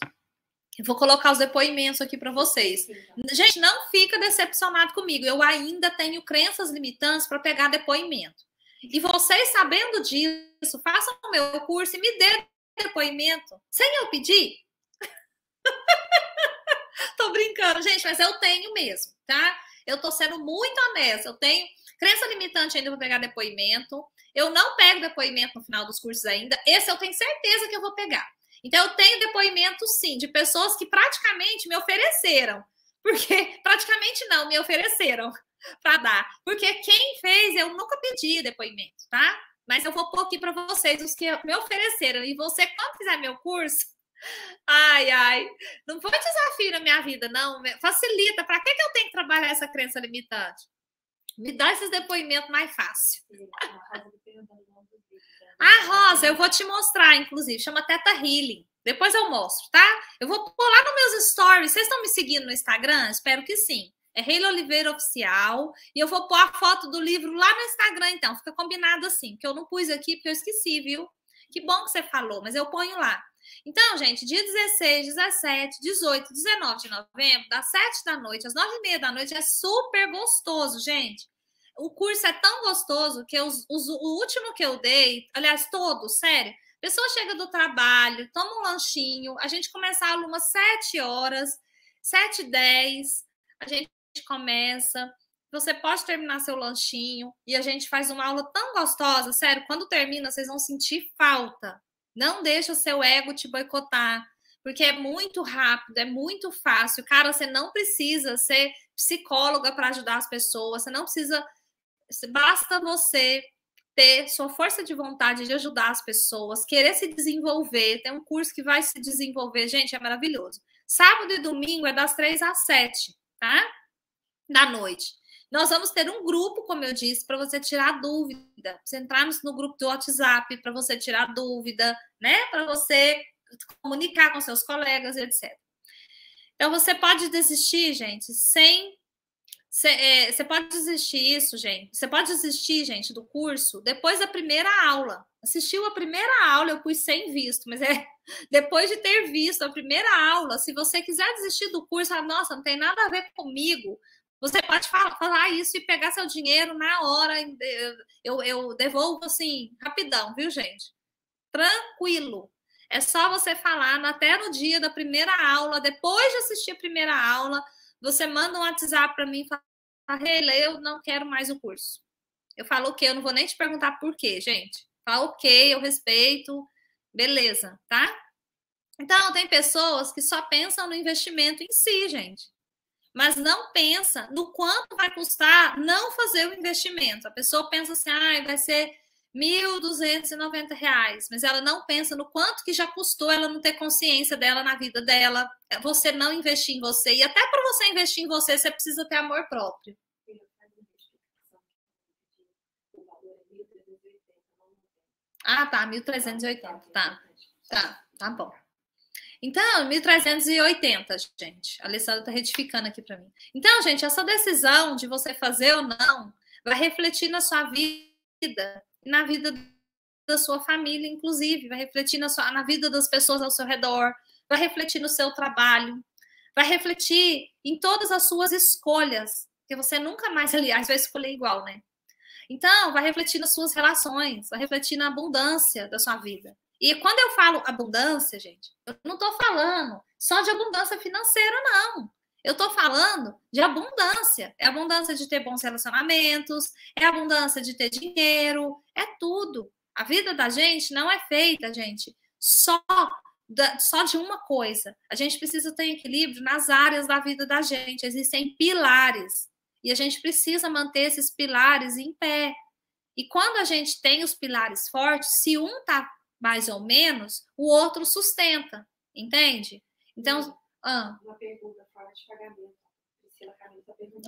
Eu vou colocar os depoimentos aqui para vocês. Gente, não fica decepcionado comigo. Eu ainda tenho crenças limitantes para pegar depoimento. E vocês, sabendo disso, façam o meu curso e me dê depoimento sem eu pedir. <laughs> tô brincando, gente, mas eu tenho mesmo, tá? Eu tô sendo muito honesta. Eu tenho crença limitante ainda para pegar depoimento. Eu não pego depoimento no final dos cursos ainda. Esse eu tenho certeza que eu vou pegar. Então, eu tenho depoimento, sim, de pessoas que praticamente me ofereceram. Porque, <laughs> praticamente não, me ofereceram <laughs> para dar. Porque quem fez, eu nunca pedi depoimento, tá? Mas eu vou pôr aqui para vocês os que me ofereceram. E você, quando fizer meu curso, Ai, ai, não foi desafio na minha vida, não. Facilita. Para que, que eu tenho que trabalhar essa crença limitante? Me dá esses depoimentos mais fácil. A <laughs> Rosa, eu vou te mostrar, inclusive, chama Teta Healing. Depois eu mostro, tá? Eu vou pôr lá nos meus stories. Vocês estão me seguindo no Instagram? Espero que sim. É Reila Oliveira Oficial. E eu vou pôr a foto do livro lá no Instagram, então. Fica combinado assim, porque eu não pus aqui, porque eu esqueci, viu? Que bom que você falou, mas eu ponho lá. Então, gente, dia 16, 17, 18, 19 de novembro, das 7 da noite às 9 e meia da noite, é super gostoso, gente. O curso é tão gostoso que os, os, o último que eu dei, aliás, todo, sério, a pessoa chega do trabalho, toma um lanchinho, a gente começa a aula umas 7 horas, 7 e 10, a gente começa. Você pode terminar seu lanchinho e a gente faz uma aula tão gostosa, sério, quando termina, vocês vão sentir falta não deixa o seu ego te boicotar, porque é muito rápido, é muito fácil. Cara, você não precisa ser psicóloga para ajudar as pessoas, você não precisa. Basta você ter sua força de vontade de ajudar as pessoas, querer se desenvolver. Tem um curso que vai se desenvolver, gente, é maravilhoso. Sábado e domingo é das três às sete, tá? Da noite. Nós vamos ter um grupo, como eu disse, para você tirar dúvida. Você entrarmos no grupo do WhatsApp para você tirar dúvida, né? Para você comunicar com seus colegas, etc. Então, você pode desistir, gente, sem. Você é, pode desistir isso, gente. Você pode desistir, gente, do curso depois da primeira aula. Assistiu a primeira aula, eu pus sem visto, mas é <laughs> depois de ter visto a primeira aula. Se você quiser desistir do curso, ah, nossa, não tem nada a ver comigo, Você pode falar, falar, isso e pegar seu dinheiro na hora. Eu, eu devolvo assim, rapidão, viu, gente? Tranquilo. É só você falar até no dia da primeira aula, depois de assistir a primeira aula, você manda um WhatsApp para mim e fala: Reila, eu não quero mais o curso. Eu falo o quê? Eu não vou nem te perguntar por quê, gente. Fala ok, eu respeito, beleza, tá? Então, tem pessoas que só pensam no investimento em si, gente. Mas não pensa no quanto vai custar não fazer o investimento. A pessoa pensa assim, ah, vai ser R$ 1.290, mas ela não pensa no quanto que já custou ela não ter consciência dela na vida dela, você não investir em você. E até para você investir em você, você precisa ter amor próprio. Ah, tá, 1.380, tá. Tá, tá bom. Então, 1.380, gente. A Alessandra tá retificando aqui para mim. Então, gente, essa decisão de você fazer ou não vai refletir na sua vida, na vida da sua família, inclusive, vai refletir na, sua, na vida das pessoas ao seu redor, vai refletir no seu trabalho, vai refletir em todas as suas escolhas, que você nunca mais, <laughs> aliás, vai escolher igual, né? Então, vai refletir nas suas relações, vai refletir na abundância da sua vida. E quando eu falo abundância, gente, eu não estou falando só de abundância financeira, não. Eu estou falando de abundância. É abundância de ter bons relacionamentos, é abundância de ter dinheiro, é tudo. A vida da gente não é feita, gente, só, da, só de uma coisa. A gente precisa ter equilíbrio nas áreas da vida da gente. Existem pilares. E a gente precisa manter esses pilares em pé. E quando a gente tem os pilares fortes, se um está mais ou menos, o outro sustenta, entende? Então. Ah. Uma pergunta, forma de pagamento.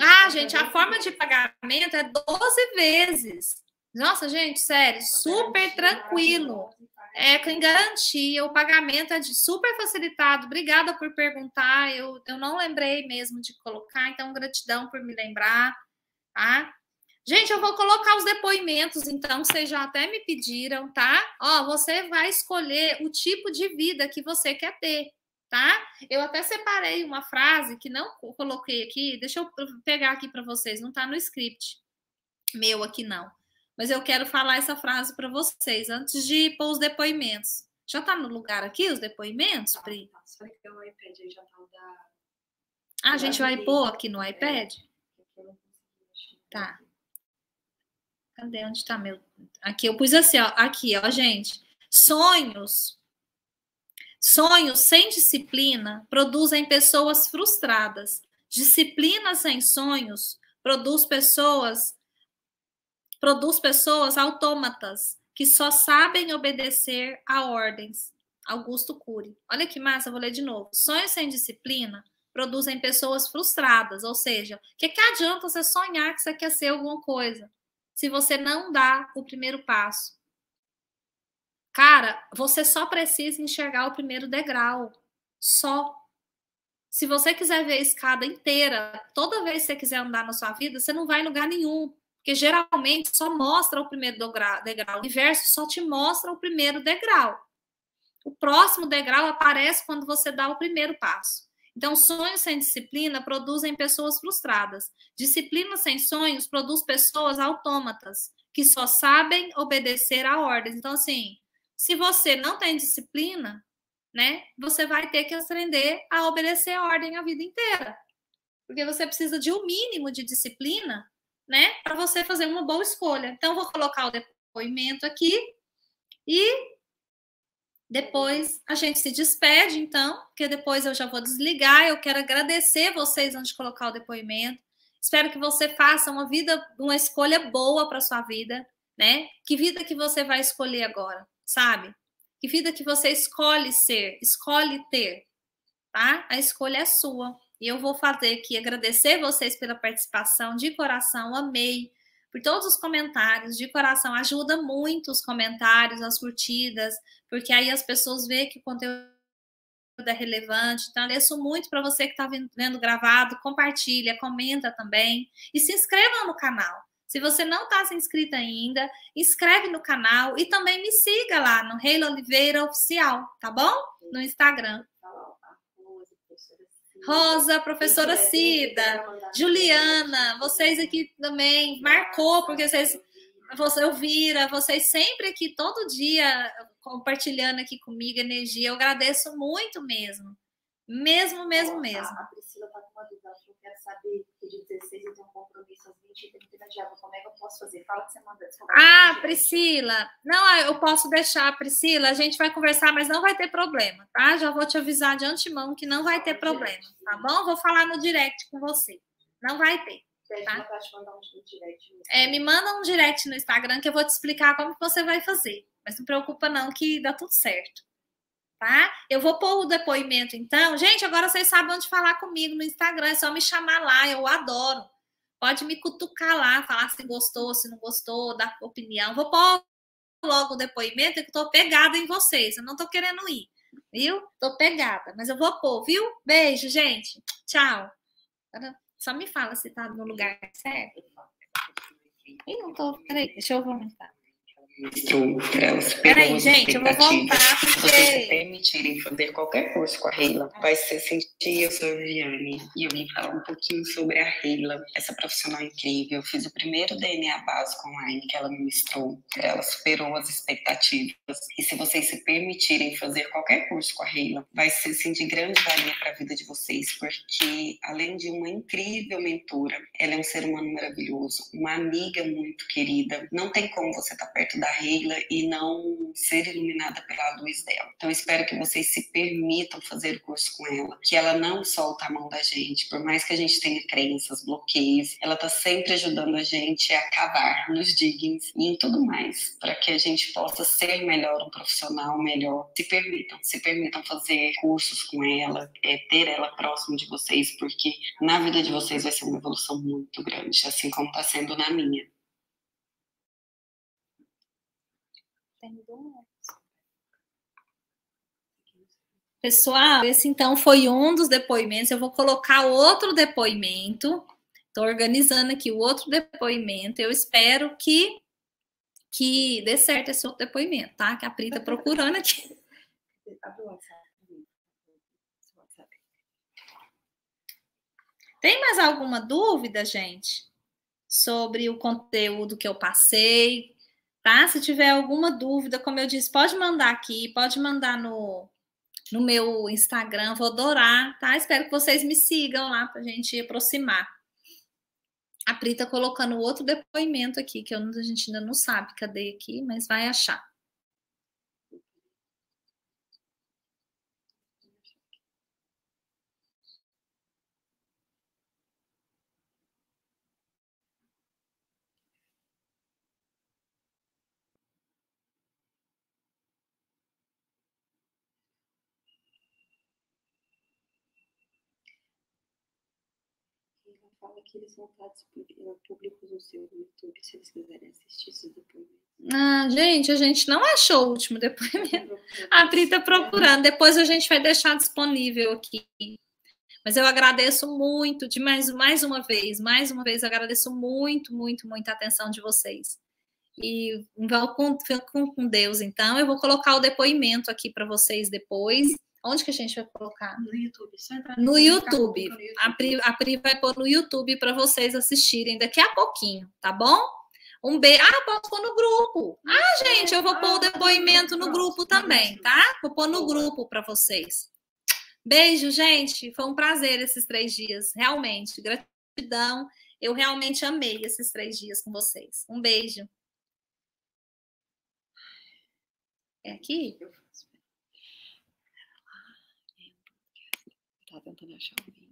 Ah, gente, a forma de pagamento é 12 vezes. Nossa, gente, sério, super tranquilo. É, com garantia, o pagamento é de super facilitado. Obrigada por perguntar. Eu, eu não lembrei mesmo de colocar, então gratidão por me lembrar. Tá? Gente, eu vou colocar os depoimentos, então vocês já até me pediram, tá? Ó, você vai escolher o tipo de vida que você quer ter, tá? Eu até separei uma frase que não coloquei aqui, deixa eu pegar aqui para vocês, não tá no script meu aqui não mas eu quero falar essa frase para vocês antes de pôr os depoimentos. Já está no lugar aqui os depoimentos, Pri? Tá, só que o iPad aí já tá da. Ah, a gente vai pôr aqui no iPad? Tá. Cadê? Onde está meu? Aqui, eu pus assim, ó. Aqui, ó, gente. Sonhos. Sonhos sem disciplina produzem pessoas frustradas. Disciplina sem sonhos produz pessoas produz pessoas autômatas que só sabem obedecer a ordens. Augusto Cury. Olha que massa, vou ler de novo. Sonhos sem disciplina produzem pessoas frustradas, ou seja, o que, que adianta você sonhar que você quer ser alguma coisa se você não dá o primeiro passo? Cara, você só precisa enxergar o primeiro degrau. Só. Se você quiser ver a escada inteira, toda vez que você quiser andar na sua vida, você não vai em lugar nenhum porque geralmente só mostra o primeiro degrau, o universo só te mostra o primeiro degrau. O próximo degrau aparece quando você dá o primeiro passo. Então, sonhos sem disciplina produzem pessoas frustradas. Disciplina sem sonhos produz pessoas autômatas, que só sabem obedecer a ordens. Então, assim, se você não tem disciplina, né, você vai ter que aprender a obedecer a ordem a vida inteira. Porque você precisa de um mínimo de disciplina né, para você fazer uma boa escolha. Então, vou colocar o depoimento aqui e depois a gente se despede, então, porque depois eu já vou desligar. Eu quero agradecer vocês antes de colocar o depoimento. Espero que você faça uma vida, uma escolha boa para sua vida, né? Que vida que você vai escolher agora, sabe? Que vida que você escolhe ser, escolhe ter, tá? A escolha é sua. E eu vou fazer aqui agradecer vocês pela participação de coração, amei por todos os comentários, de coração, ajuda muito os comentários, as curtidas, porque aí as pessoas veem que o conteúdo é relevante. Então, agradeço muito para você que está vendo gravado, compartilha, comenta também e se inscreva no canal. Se você não está se inscrito ainda, inscreve no canal e também me siga lá no Reila Oliveira Oficial, tá bom? No Instagram. Rosa, professora Cida, Juliana, vocês aqui também marcou, porque vocês, você, Elvira, vocês sempre aqui, todo dia, compartilhando aqui comigo energia. Eu agradeço muito mesmo. Mesmo, mesmo, mesmo. A Priscila está com uma dúvida, saber, que de 16 eu tenho um compromisso às 20 h 30 de água, como é que eu posso fazer? Fala que você manda. Ah, Priscila, não, eu posso deixar, Priscila, a gente vai conversar, mas não vai ter problema, tá? Já vou te avisar de antemão que não vai ter problema, tá bom? Vou falar no direct com você. Não vai ter. Tá? É, me manda um direct no Instagram que eu vou te explicar como você vai fazer. Mas não preocupa não que dá tudo certo tá? Eu vou pôr o depoimento, então. Gente, agora vocês sabem onde falar comigo no Instagram, é só me chamar lá, eu adoro. Pode me cutucar lá, falar se gostou, se não gostou, dar opinião. Vou pôr logo o depoimento, que eu tô pegada em vocês, eu não tô querendo ir, viu? Tô pegada, mas eu vou pôr, viu? Beijo, gente. Tchau. Só me fala se tá no lugar certo. Ih, não tô. Peraí, deixa eu aumentar elas Peraí, gente, eu vou voltar porque... vocês se permitirem fazer qualquer curso com a Reila, vai ser sentir, eu sou a Viviane, e eu vim falar um pouquinho sobre a Reila, essa profissional incrível. Eu fiz o primeiro DNA básico online que ela ministrou, ela superou as expectativas. E se vocês se permitirem fazer qualquer curso com a Reila, vai ser assim, de grande valia para a vida de vocês, porque além de uma incrível mentora, ela é um ser humano maravilhoso, uma amiga muito querida. Não tem como você estar tá perto da Reila e não ser iluminada pela luz dela. Então, espero que vocês se permitam fazer o curso com ela, que ela não solta a mão da gente, por mais que a gente tenha crenças, bloqueios, ela está sempre ajudando a gente a cavar nos diggings e em tudo mais, para que a gente possa ser melhor, um profissional melhor. Se permitam, se permitam fazer cursos com ela, é, ter ela próximo de vocês, porque na vida de vocês vai ser uma evolução muito grande, assim como está sendo na minha. Pessoal, esse então foi um dos depoimentos. Eu vou colocar outro depoimento. Estou organizando aqui o outro depoimento. Eu espero que que dê certo esse outro depoimento, tá? Que a Pri tá procurando aqui. Tem mais alguma dúvida, gente? Sobre o conteúdo que eu passei, tá? Se tiver alguma dúvida, como eu disse, pode mandar aqui, pode mandar no, no meu Instagram, vou adorar, tá? Espero que vocês me sigam lá para a gente aproximar. A Pri tá colocando outro depoimento aqui, que a gente ainda não sabe cadê aqui, mas vai achar. Fala que eles vão estar públicos no seu YouTube, se eles quiserem assistir esses depoimentos. Ah, gente, a gente não achou o último depoimento. A Pri está procurando. Depois a gente vai deixar disponível aqui. Mas eu agradeço muito, de mais, mais uma vez, mais uma vez, eu agradeço muito, muito, muito a atenção de vocês. E vão com, com Deus, então. Eu vou colocar o depoimento aqui para vocês depois. Onde que a gente vai colocar? No YouTube. no, no YouTube. No YouTube. A, Pri, a Pri vai pôr no YouTube para vocês assistirem daqui a pouquinho, tá bom? Um beijo. Ah, posso pôr no grupo. Ah, gente, eu vou pôr o ah, depoimento no grupo também, tá? Vou pôr no grupo para vocês. Beijo, gente. Foi um prazer esses três dias. Realmente. Gratidão. Eu realmente amei esses três dias com vocês. Um beijo. É aqui? Tentando achar o vídeo.